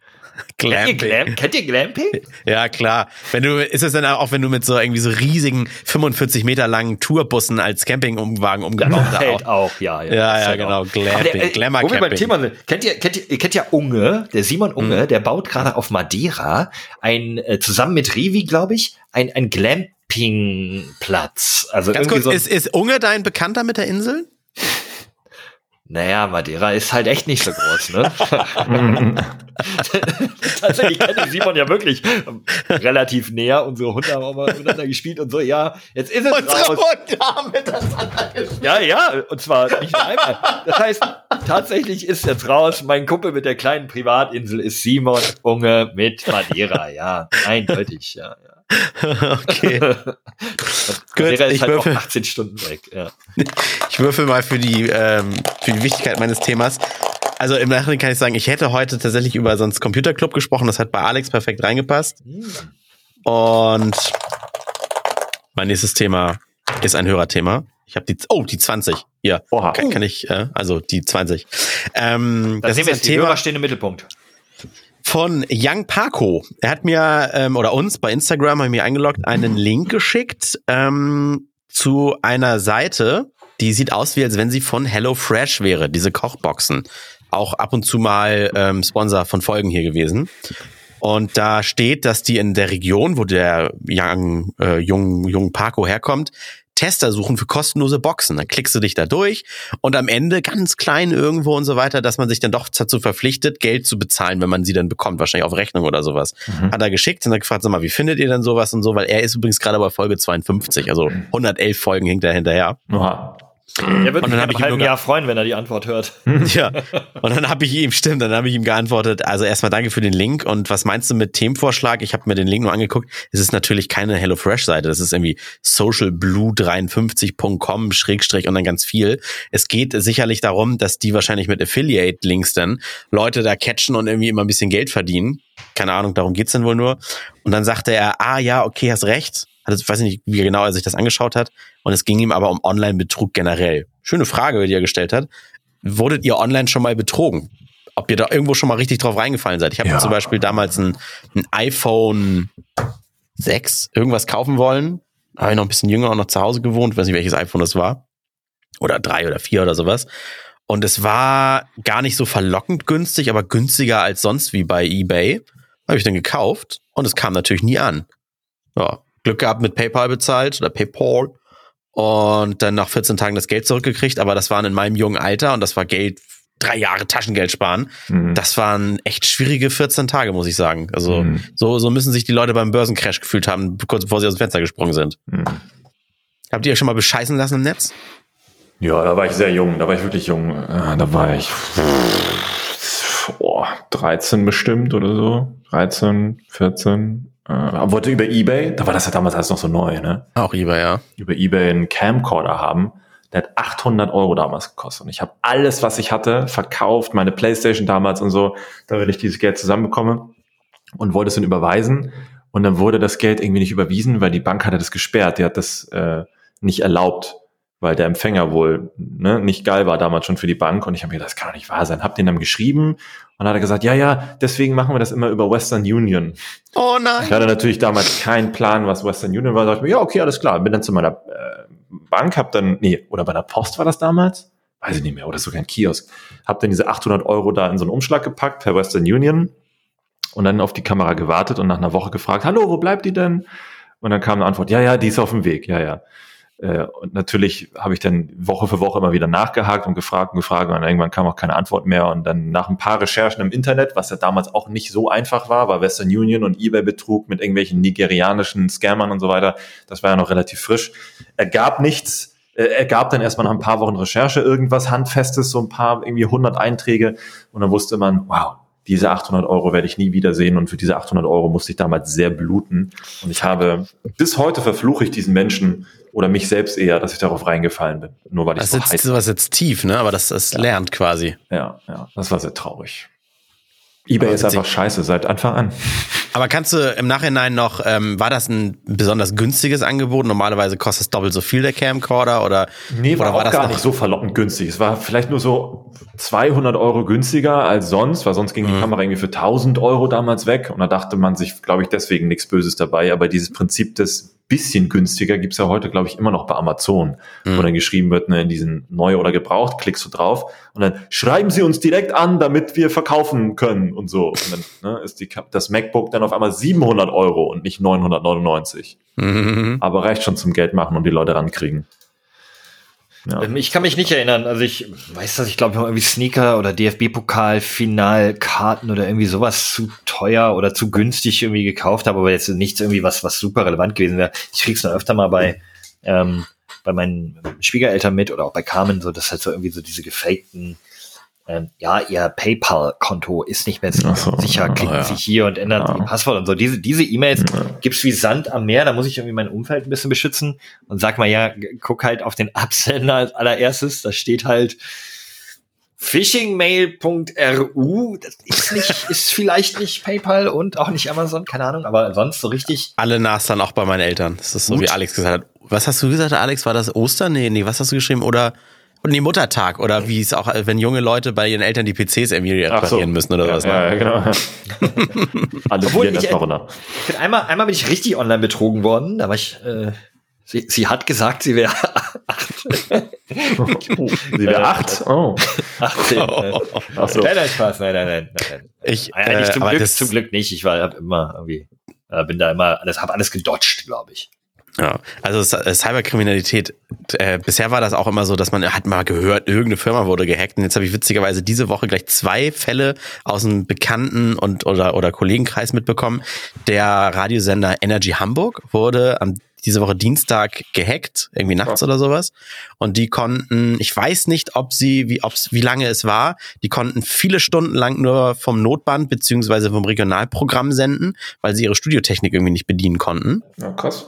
Kennt ihr, Glamping. Glam kennt ihr Glamping? Ja, klar. Wenn du, ist es dann auch, wenn du mit so irgendwie so riesigen 45 Meter langen Tourbussen als Campingwagen umgebaut hast? Fällt auch, ja. Ja, ja, Fällt genau. auch. Glamping, der, äh, Glamour beim Camping. Thema sind, kennt ihr, kennt ihr, ihr kennt ja Unge, der Simon Unge, Mhm. der baut gerade auf Madeira ein, äh, zusammen mit Revi, glaube ich, ein, ein Glampingplatz. Also Ganz kurz, so, ist, ist Unge dein Bekannter mit der Insel? Naja, Madeira ist halt echt nicht so groß, ne? Tatsächlich kenne ich Simon ja wirklich ähm, relativ näher. Unsere Hunde haben auch mal miteinander gespielt und so, ja, jetzt ist es raus. Hunde haben miteinander gespielt. Ja, ja, und zwar nicht nur einmal. Das heißt, tatsächlich ist jetzt raus, mein Kumpel mit der kleinen Privatinsel ist Simon Unge mit Madeira, ja, eindeutig, ja. ja. Okay. Madeira ist ich halt auch würfel. 18 Stunden weg, ja. Ich würfel mal für die, ähm, für die Wichtigkeit meines Themas. Also im Nachhinein kann ich sagen, ich hätte heute tatsächlich über sonst Computerclub gesprochen. Das hat bei Alex perfekt reingepasst. Und mein nächstes Thema ist ein Hörerthema. Ich habe die, oh, die 20. Hier. Oha. Kann, kann ich, äh, also die 20. Ähm, Das das sehen ist wir ein jetzt, die Thema Hörer stehen im Mittelpunkt. Von Young Paco. Er hat mir ähm, oder uns bei Instagram haben mir eingeloggt einen Link geschickt ähm, zu einer Seite, die sieht aus wie als wenn sie von Hello Fresh wäre. Diese Kochboxen, auch ab und zu mal ähm, Sponsor von Folgen hier gewesen. Und da steht, dass die in der Region, wo der Young, äh, Jung, Jung Paco herkommt, Tester suchen für kostenlose Boxen. Dann klickst du dich da durch und am Ende ganz klein irgendwo und so weiter, dass man sich dann doch dazu verpflichtet, Geld zu bezahlen, wenn man sie dann bekommt, wahrscheinlich auf Rechnung oder sowas. Hat er geschickt und hat gefragt, sag mal, wie findet ihr denn sowas und so, weil er ist übrigens gerade bei Folge 52, also 111 Folgen hinkt er hinterher. Oha. Er würde Und mich in einem halben Jahr freuen, wenn er die Antwort hört. Ja. Und dann habe ich ihm, stimmt, dann habe ich ihm geantwortet, also erstmal danke für den Link und was meinst du mit Themenvorschlag? Ich habe mir den Link nur angeguckt. Es ist natürlich keine HelloFresh-Seite, das ist irgendwie socialblue53.com Schrägstrich und dann ganz viel. Es geht sicherlich darum, dass die wahrscheinlich mit Affiliate-Links dann Leute da catchen und irgendwie immer ein bisschen Geld verdienen. Keine Ahnung, darum geht's dann wohl nur. Und dann sagte er, ah ja, okay, hast recht. Also, ich weiß nicht, wie genau er sich das angeschaut hat. Und es ging ihm aber um Online-Betrug generell. Schöne Frage, die er gestellt hat. Wurdet ihr online schon mal betrogen? Ob ihr da irgendwo schon mal richtig drauf reingefallen seid? Ich habe Ja. mir zum Beispiel damals ein, ein iPhone 6 irgendwas kaufen wollen. Da habe ich noch ein bisschen jünger und noch zu Hause gewohnt. Weiß nicht, welches iPhone das war. Oder drei oder vier oder sowas. Und es war gar nicht so verlockend günstig, aber günstiger als sonst wie bei eBay. Habe ich dann gekauft und es kam natürlich nie an. Ja, Glück gehabt mit PayPal bezahlt oder PayPal und dann nach 14 Tagen das Geld zurückgekriegt, aber das waren in meinem jungen Alter und das war Geld, drei Jahre Taschengeld sparen. Mhm. Das waren echt schwierige 14 Tage, muss ich sagen. Also Mhm. so, so müssen sich die Leute beim Börsencrash gefühlt haben, kurz bevor sie aus dem Fenster gesprungen sind. Mhm. Habt ihr euch schon mal bescheißen lassen im Netz? Ja, da war ich sehr jung, da war ich wirklich jung. Äh, Da war ich oh, 13 bestimmt oder so. 13, 14. Äh, wollte über Ebay, da war das ja damals alles noch so neu, ne? Auch Ebay, ja. Über Ebay einen Camcorder haben. Der hat 800 Euro damals gekostet. Und ich habe alles, was ich hatte, verkauft, meine Playstation damals und so, damit ich dieses Geld zusammenbekomme und wollte es dann überweisen. Und dann wurde das Geld irgendwie nicht überwiesen, weil die Bank hatte das gesperrt. Die hat das äh, nicht erlaubt weil der Empfänger wohl ne, nicht geil war damals schon für die Bank. Und ich habe mir gedacht, das kann doch nicht wahr sein. Hab den dann geschrieben und dann hat er gesagt, ja, ja, deswegen machen wir das immer über Western Union. Oh nein. Ich hatte natürlich damals keinen Plan, was Western Union war. Da dachte ich mir, ja, okay, alles klar. Bin dann zu meiner äh, Bank, hab dann, nee, oder bei der Post war das damals? Weiß ich nicht mehr, oder sogar ein Kiosk. Hab dann diese 800 Euro da in so einen Umschlag gepackt per Western Union und dann auf die Kamera gewartet und nach einer Woche gefragt, hallo, wo bleibt die denn? Und dann kam eine Antwort, ja, ja, die ist auf dem Weg, ja, ja. Äh, und natürlich habe ich dann Woche für Woche immer wieder nachgehakt und gefragt und gefragt und irgendwann kam auch keine Antwort mehr. Und dann nach ein paar Recherchen im Internet, was ja damals auch nicht so einfach war, war Western Union und eBay-Betrug mit irgendwelchen nigerianischen Scammern und so weiter, das war ja noch relativ frisch, ergab nichts. Äh, ergab dann erstmal nach ein paar Wochen Recherche irgendwas Handfestes, so ein paar irgendwie 100 Einträge und dann wusste man, wow, diese 800 Euro werde ich nie wiedersehen und für diese 800 Euro musste ich damals sehr bluten. Und ich habe, bis heute verfluche ich diesen Menschen oder mich selbst eher, dass ich darauf reingefallen bin. Nur weil ich das so heiß sowas jetzt tief, ne? Aber das, das ja. lernt quasi. Ja, ja, das war sehr traurig eBay ist einfach scheiße seit Anfang an. Aber kannst du im Nachhinein noch, ähm, war das ein besonders günstiges Angebot? Normalerweise kostet es doppelt so viel der Camcorder oder? Nee, war, oder war das gar nicht so verlockend günstig. Es war vielleicht nur so 200 Euro günstiger als sonst, weil sonst ging die mhm. Kamera irgendwie für 1000 Euro damals weg und da dachte man sich, glaube ich, deswegen nichts Böses dabei. Aber dieses Prinzip des bisschen günstiger gibt's ja heute, glaube ich, immer noch bei Amazon, mhm. wo dann geschrieben wird, ne, in diesen neu oder gebraucht, klickst du drauf und dann schreiben sie uns direkt an, damit wir verkaufen können und so. Und dann ne, ist die, das MacBook dann auf einmal 700 Euro und nicht 999. Mhm. Aber reicht schon zum Geld machen und die Leute rankriegen. Ja. Ähm, ich kann mich nicht erinnern. Also ich weiß, dass ich glaube, irgendwie Sneaker oder DFB-Pokal, Finalkarten oder irgendwie sowas zu teuer oder zu günstig irgendwie gekauft habe, aber jetzt nichts irgendwie was, was super relevant gewesen wäre. Ich krieg's noch öfter mal bei, ähm, bei meinen Schwiegereltern mit oder auch bei Carmen, so, dass halt so irgendwie so diese gefakten ähm, ja, ihr PayPal-Konto ist nicht mehr sicher, so, sicher. klicken ja. Sie hier und ändern ja. Ihr Passwort und so. Diese, diese E-Mails ja. gibt's wie Sand am Meer, da muss ich irgendwie mein Umfeld ein bisschen beschützen und sag mal, ja, guck halt auf den Absender als allererstes, da steht halt phishingmail.ru, das ist nicht, ist vielleicht nicht PayPal und auch nicht Amazon, keine Ahnung, aber sonst so richtig. Alle Nas dann auch bei meinen Eltern. Das ist so, Gut. wie Alex gesagt hat. Was hast du gesagt, Alex? War das Ostern? Nee, nee, was hast du geschrieben? Oder die Muttertag oder wie es auch, wenn junge Leute bei ihren Eltern die PCs irgendwie reparieren so. müssen oder was. Ja, ne? ja genau. Alle Obwohl ich, ich bin einmal, einmal bin ich richtig online betrogen worden. Da war ich, äh, sie, sie hat gesagt, sie wäre acht. sie wäre acht? Oh. 18. Oh. Ach so. Nein, nein, Spaß, nein, nein, nein. nein. Ich, äh, zum, Glück, zum Glück nicht. Ich war hab immer irgendwie, äh, bin da immer, alles, hab alles gedodged, glaube ich. Ja, also äh, Cyberkriminalität, äh, bisher war das auch immer so, dass man hat mal gehört, irgendeine Firma wurde gehackt. Und jetzt habe ich witzigerweise diese Woche gleich zwei Fälle aus einem Bekannten und oder, oder Kollegenkreis mitbekommen. Der Radiosender Energy Hamburg wurde am diese Woche Dienstag gehackt, irgendwie nachts oder sowas. Und die konnten, ich weiß nicht, ob sie, wie, ob's, wie lange es war, die konnten viele Stunden lang nur vom Notband beziehungsweise vom Regionalprogramm senden, weil sie ihre Studiotechnik irgendwie nicht bedienen konnten. Ja, krass.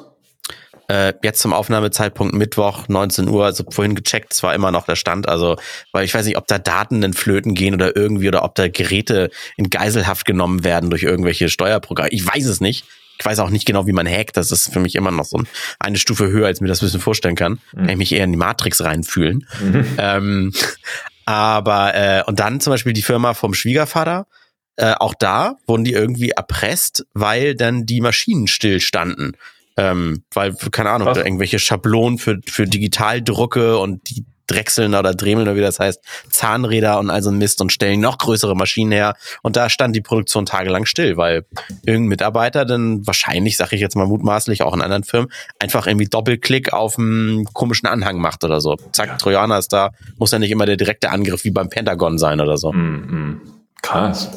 Äh, jetzt zum Aufnahmezeitpunkt Mittwoch, 19 Uhr, also vorhin gecheckt, es war immer noch der Stand. Also, weil ich weiß nicht, ob da Daten in Flöten gehen oder irgendwie oder ob da Geräte in Geiselhaft genommen werden durch irgendwelche Steuerprogramme. Ich weiß es nicht. Ich weiß auch nicht genau, wie man hackt. Das ist für mich immer noch so eine Stufe höher, als mir das ein bisschen vorstellen kann. Mhm. Kann ich mich eher in die Matrix reinfühlen. Mhm. Ähm, aber, äh, und dann zum Beispiel die Firma vom Schwiegervater. Äh, auch da wurden die irgendwie erpresst, weil dann die Maschinen stillstanden. Ähm, weil, keine Ahnung, da irgendwelche Schablonen für, für Digitaldrucke und die drechseln oder dremeln oder wie das heißt, Zahnräder und all so ein Mist und stellen noch größere Maschinen her. Und da stand die Produktion tagelang still, weil irgendein Mitarbeiter dann wahrscheinlich, sage ich jetzt mal mutmaßlich, auch in anderen Firmen, einfach irgendwie Doppelklick auf einen komischen Anhang macht oder so. Zack, Trojaner ist da, muss ja nicht immer der direkte Angriff wie beim Pentagon sein oder so. -hmm. Krass.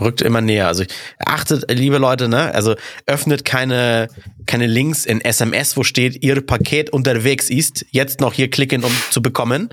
Rückt immer näher. Also achtet, liebe Leute, ne? Also öffnet keine, keine Links in SMS, wo steht, Ihr Paket unterwegs ist. Jetzt noch hier klicken, um zu bekommen.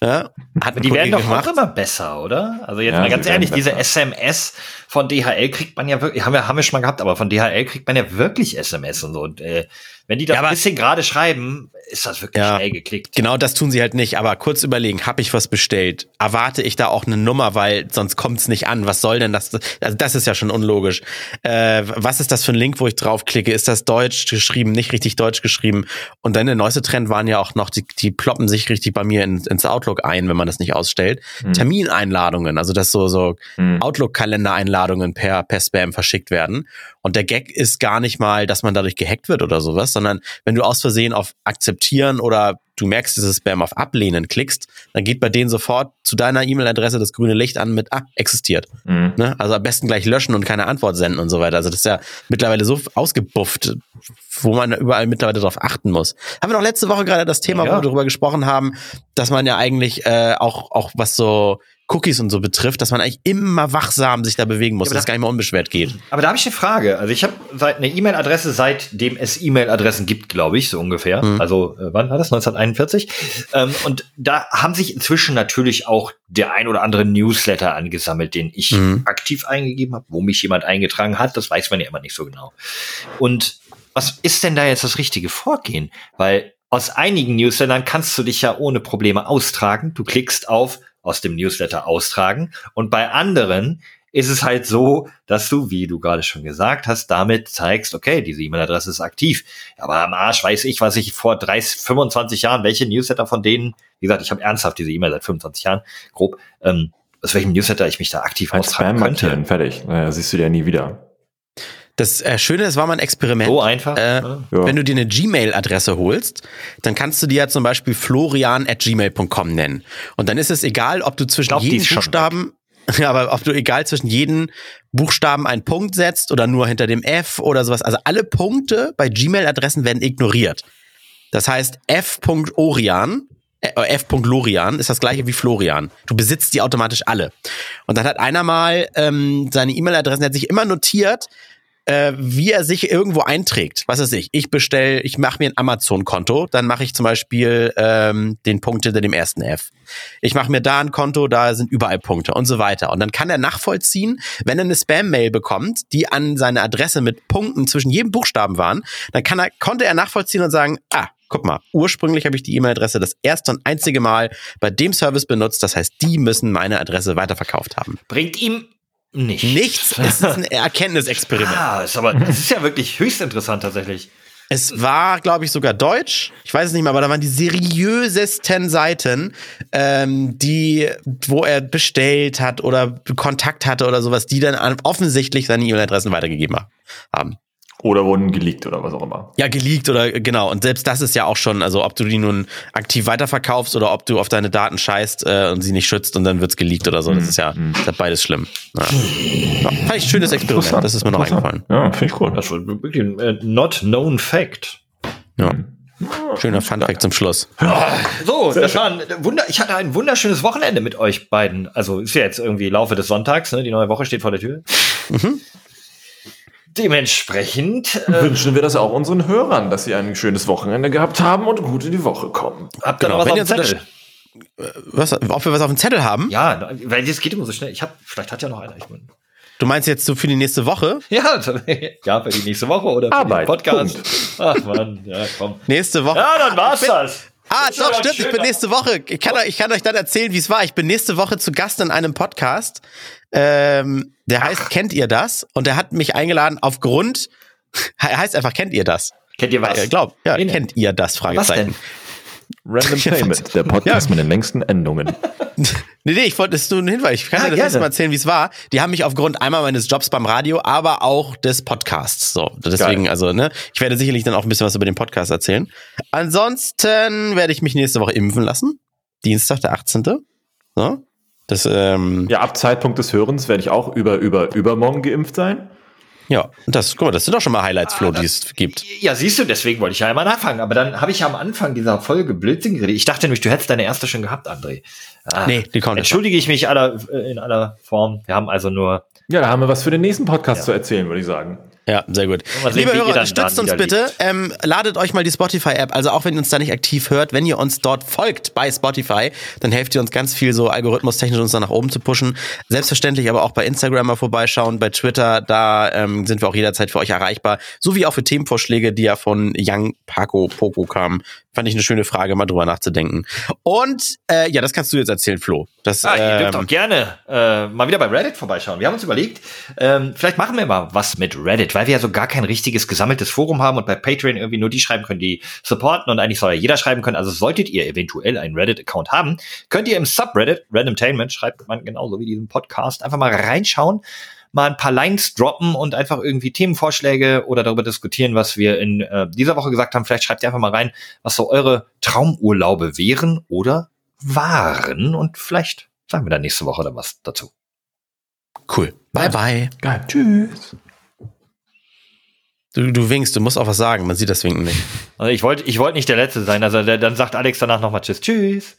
Ja, hat die werden doch auch immer besser, oder? Also jetzt Ja, mal ganz ehrlich, diese. SMS von DHL kriegt man ja wirklich, haben wir, haben wir schon mal gehabt, aber von DHL kriegt man ja wirklich SMS und so. Und, äh, wenn die das Ja, ein bisschen gerade schreiben, ist das wirklich Ja. schnell geklickt. Genau das tun sie halt nicht, aber kurz überlegen, habe ich was bestellt? Erwarte ich da auch eine Nummer, weil sonst kommt's nicht an. Was soll denn das? Also das ist ja schon unlogisch. Äh, was ist das für ein Link, wo ich draufklicke? Ist das deutsch geschrieben, nicht richtig deutsch geschrieben? Und dann der neueste Trend waren ja auch noch, die, die ploppen sich richtig bei mir in, ins Outlook ein, wenn man das nicht ausstellt. Termineinladungen, also dass so, so Hm. Outlook-Kalender-Einladungen per, per Spam verschickt werden. Und der Gag ist gar nicht mal, dass man dadurch gehackt wird oder sowas, sondern wenn du aus Versehen auf Akzeptieren oder du merkst dieses Spam auf Ablehnen klickst, dann geht bei denen sofort zu deiner E-Mail-Adresse das grüne Licht an mit, ah, existiert. Mhm. Ne? Also am besten gleich löschen und keine Antwort senden und so weiter. Also das ist ja mittlerweile so ausgebufft, wo man überall mittlerweile darauf achten muss. Haben wir noch letzte Woche gerade das Thema, Ja. wo wir darüber gesprochen haben, dass man ja eigentlich äh, auch, auch was so Cookies und so betrifft, dass man eigentlich immer wachsam sich da bewegen muss, Ja, dass es gar nicht mehr unbeschwert geht. Aber da habe ich eine Frage. Also ich habe seit eine E-Mail-Adresse, seitdem es E-Mail-Adressen gibt, glaube ich, so ungefähr. Mhm. Also äh, wann war das? 1941. Ähm, und da haben sich inzwischen natürlich auch der ein oder andere Newsletter angesammelt, den ich Mhm. aktiv eingegeben habe, wo mich jemand eingetragen hat. Das weiß man ja immer nicht so genau. Und was ist denn da jetzt das richtige Vorgehen? Weil aus einigen Newslettern kannst du dich ja ohne Probleme austragen. Du klickst auf aus dem Newsletter austragen und bei anderen ist es halt so, dass du, wie du gerade schon gesagt hast, damit zeigst, okay, diese E-Mail-Adresse ist aktiv. Aber am Arsch weiß ich, was ich vor 30, 25 Jahren, welche Newsletter von denen, wie gesagt, ich habe ernsthaft diese E-Mail seit 25 Jahren, grob, ähm, aus welchem Newsletter ich mich da aktiv Als austragen Spam könnte. fertig. Naja, siehst du dir ja nie wieder. Das äh, Schöne, es war mal ein Experiment. So einfach. Äh? Ja. Wenn du dir eine Gmail-Adresse holst, dann kannst du dir ja zum Beispiel florian.gmail.com nennen. Und dann ist es egal, ob du zwischen glaub, jedem Buchstaben, ja, aber ob du egal zwischen jeden Buchstaben einen Punkt setzt oder nur hinter dem F oder sowas. Also alle Punkte bei Gmail-Adressen werden ignoriert. Das heißt, f.orian, äh, f.lorian ist das gleiche wie Florian. Du besitzt die automatisch alle. Und dann hat einer mal ähm, seine E-Mail-Adressen, der hat sich immer notiert, äh, wie er sich irgendwo einträgt. Was weiß ich, ich bestell, ich mache mir ein Amazon-Konto, dann mache ich zum Beispiel ähm, den Punkt hinter dem ersten F. Ich mache mir da ein Konto, da sind überall Punkte und so weiter. Und dann kann er nachvollziehen, wenn er eine Spam-Mail bekommt, die an seine Adresse mit Punkten zwischen jedem Buchstaben waren, dann kann er, konnte er nachvollziehen und sagen, ah, guck mal, ursprünglich habe ich die E-Mail-Adresse das erste und einzige Mal bei dem Service benutzt. Das heißt, die müssen meine Adresse weiterverkauft haben. Bringt ihm nichts. Nichts, es ist ein Erkenntnisexperiment. Ah, ist aber, das ist ja wirklich höchst interessant tatsächlich. Es war, glaube ich, sogar Deutsch. Ich weiß es nicht mehr, aber da waren die seriösesten Seiten, ähm, die, wo er bestellt hat oder Kontakt hatte oder sowas, die dann an- offensichtlich seine E-Mail-Adressen weitergegeben haben. Oder wurden geleakt oder was auch immer. Ja, geleakt oder genau. Und selbst das ist ja auch schon, also ob du die nun aktiv weiterverkaufst oder ob du auf deine Daten scheißt äh, und sie nicht schützt und dann wird's geleakt oder so. Das ist ja, das ist beides schlimm. Ja. Ja, fand ich ein schönes Experiment. Das ist mir noch eingefallen. Ja, finde ich gut. Das war wirklich ein äh, not known fact. Ja. Schöner Funfact zum Schluss. So, das war ein Wunder. Ich hatte ein wunderschönes Wochenende mit euch beiden. Also ist ja jetzt irgendwie Laufe des Sonntags, ne? Die neue Woche steht vor der Tür. Mhm. Dementsprechend äh, Wünschen wir das auch unseren Hörern, dass sie ein schönes Wochenende gehabt haben und gut in die Woche kommen. habt ihr Genau, noch was wenn auf dem Zettel? Was, ob wir was auf dem Zettel haben? Ja, weil das geht immer so schnell. Ich hab, vielleicht hat ja noch einer. Ich mein, Du meinst jetzt so für die nächste Woche? ja, ja, für die nächste Woche oder für Arbeit, den Podcast. Ach man, ja, komm. Nächste Woche. Ja, dann war's bin- das. Ah, doch, stimmt. Ich bin nächste Woche. Ich kann, euch- ich kann euch dann erzählen, wie es war. Ich bin nächste Woche zu Gast in einem Podcast. Ähm, der heißt Kennt ihr das? Und der hat mich eingeladen aufgrund, er heißt einfach Kennt ihr das? Kennt ihr was? Ich glaub, ja, Wen? kennt ihr das? Fragezeichen. Random Ja, Payment, der Podcast mit den längsten Endungen. Nee, nee, ich wollte das nur ein Hinweis. Ich kann Ja, dir das gerne. nächste Mal erzählen, wie es war. Die haben mich aufgrund einmal meines Jobs beim Radio, aber auch des Podcasts. So, deswegen, Geil. also, ne, ich werde sicherlich dann auch ein bisschen was über den Podcast erzählen. Ansonsten werde ich mich nächste Woche impfen lassen. Dienstag, der 18. So. Das, ähm, Ja, ab Zeitpunkt des Hörens werde ich auch über, über, übermorgen geimpft sein. Ja, das, guck mal, das sind doch schon mal Highlights, Flo, die es gibt. Ja, siehst du, deswegen wollte ich ja einmal anfangen. Aber dann habe ich ja am Anfang dieser Folge Blödsinn geredet. Ich dachte nämlich, du hättest deine erste schon gehabt, André. Ah, Nee, die kommt Entschuldige ich mich aller, äh, in aller Form. Wir haben also nur. Ja, da haben wir was für den nächsten Podcast Ja. zu erzählen, würde ich sagen. Ja, sehr gut. Sehen, Liebe Hörer, unterstützt uns bitte. Ähm, ladet euch mal die Spotify-App. Also auch wenn ihr uns da nicht aktiv hört, wenn ihr uns dort folgt bei Spotify, dann helft ihr uns ganz viel so algorithmustechnisch uns da nach oben zu pushen. Selbstverständlich aber auch bei Instagram mal vorbeischauen, bei Twitter, da ähm, sind wir auch jederzeit für euch erreichbar. So wie auch für Themenvorschläge, die ja von Young Paco Poco kamen. Fand ich eine schöne Frage, mal drüber nachzudenken. Und äh, ja, das kannst du jetzt erzählen, Flo. Das, Ah, ihr dürft ähm, auch gerne äh, mal wieder bei Reddit vorbeischauen. Wir haben uns überlegt, ähm, vielleicht machen wir mal was mit Reddit, weil wir ja so gar kein richtiges gesammeltes Forum haben und bei Patreon irgendwie nur die schreiben können, die supporten und eigentlich soll ja jeder schreiben können. Also solltet ihr eventuell einen Reddit-Account haben, könnt ihr im Subreddit, Randomtainment, schreibt man genauso wie diesen Podcast, einfach mal reinschauen, mal ein paar Lines droppen und einfach irgendwie Themenvorschläge oder darüber diskutieren, was wir in äh, dieser Woche gesagt haben. Vielleicht schreibt ihr einfach mal rein, was so eure Traumurlaube wären oder waren und vielleicht sagen wir dann nächste Woche dann was dazu. cool. Bye, bye. Geil. Tschüss. Du, du winkst, du musst auch was sagen. Man sieht das Winken nicht. Also ich wollte ich wollte nicht der Letzte sein, also der, dann sagt Alex danach nochmal Tschüss. Tschüss.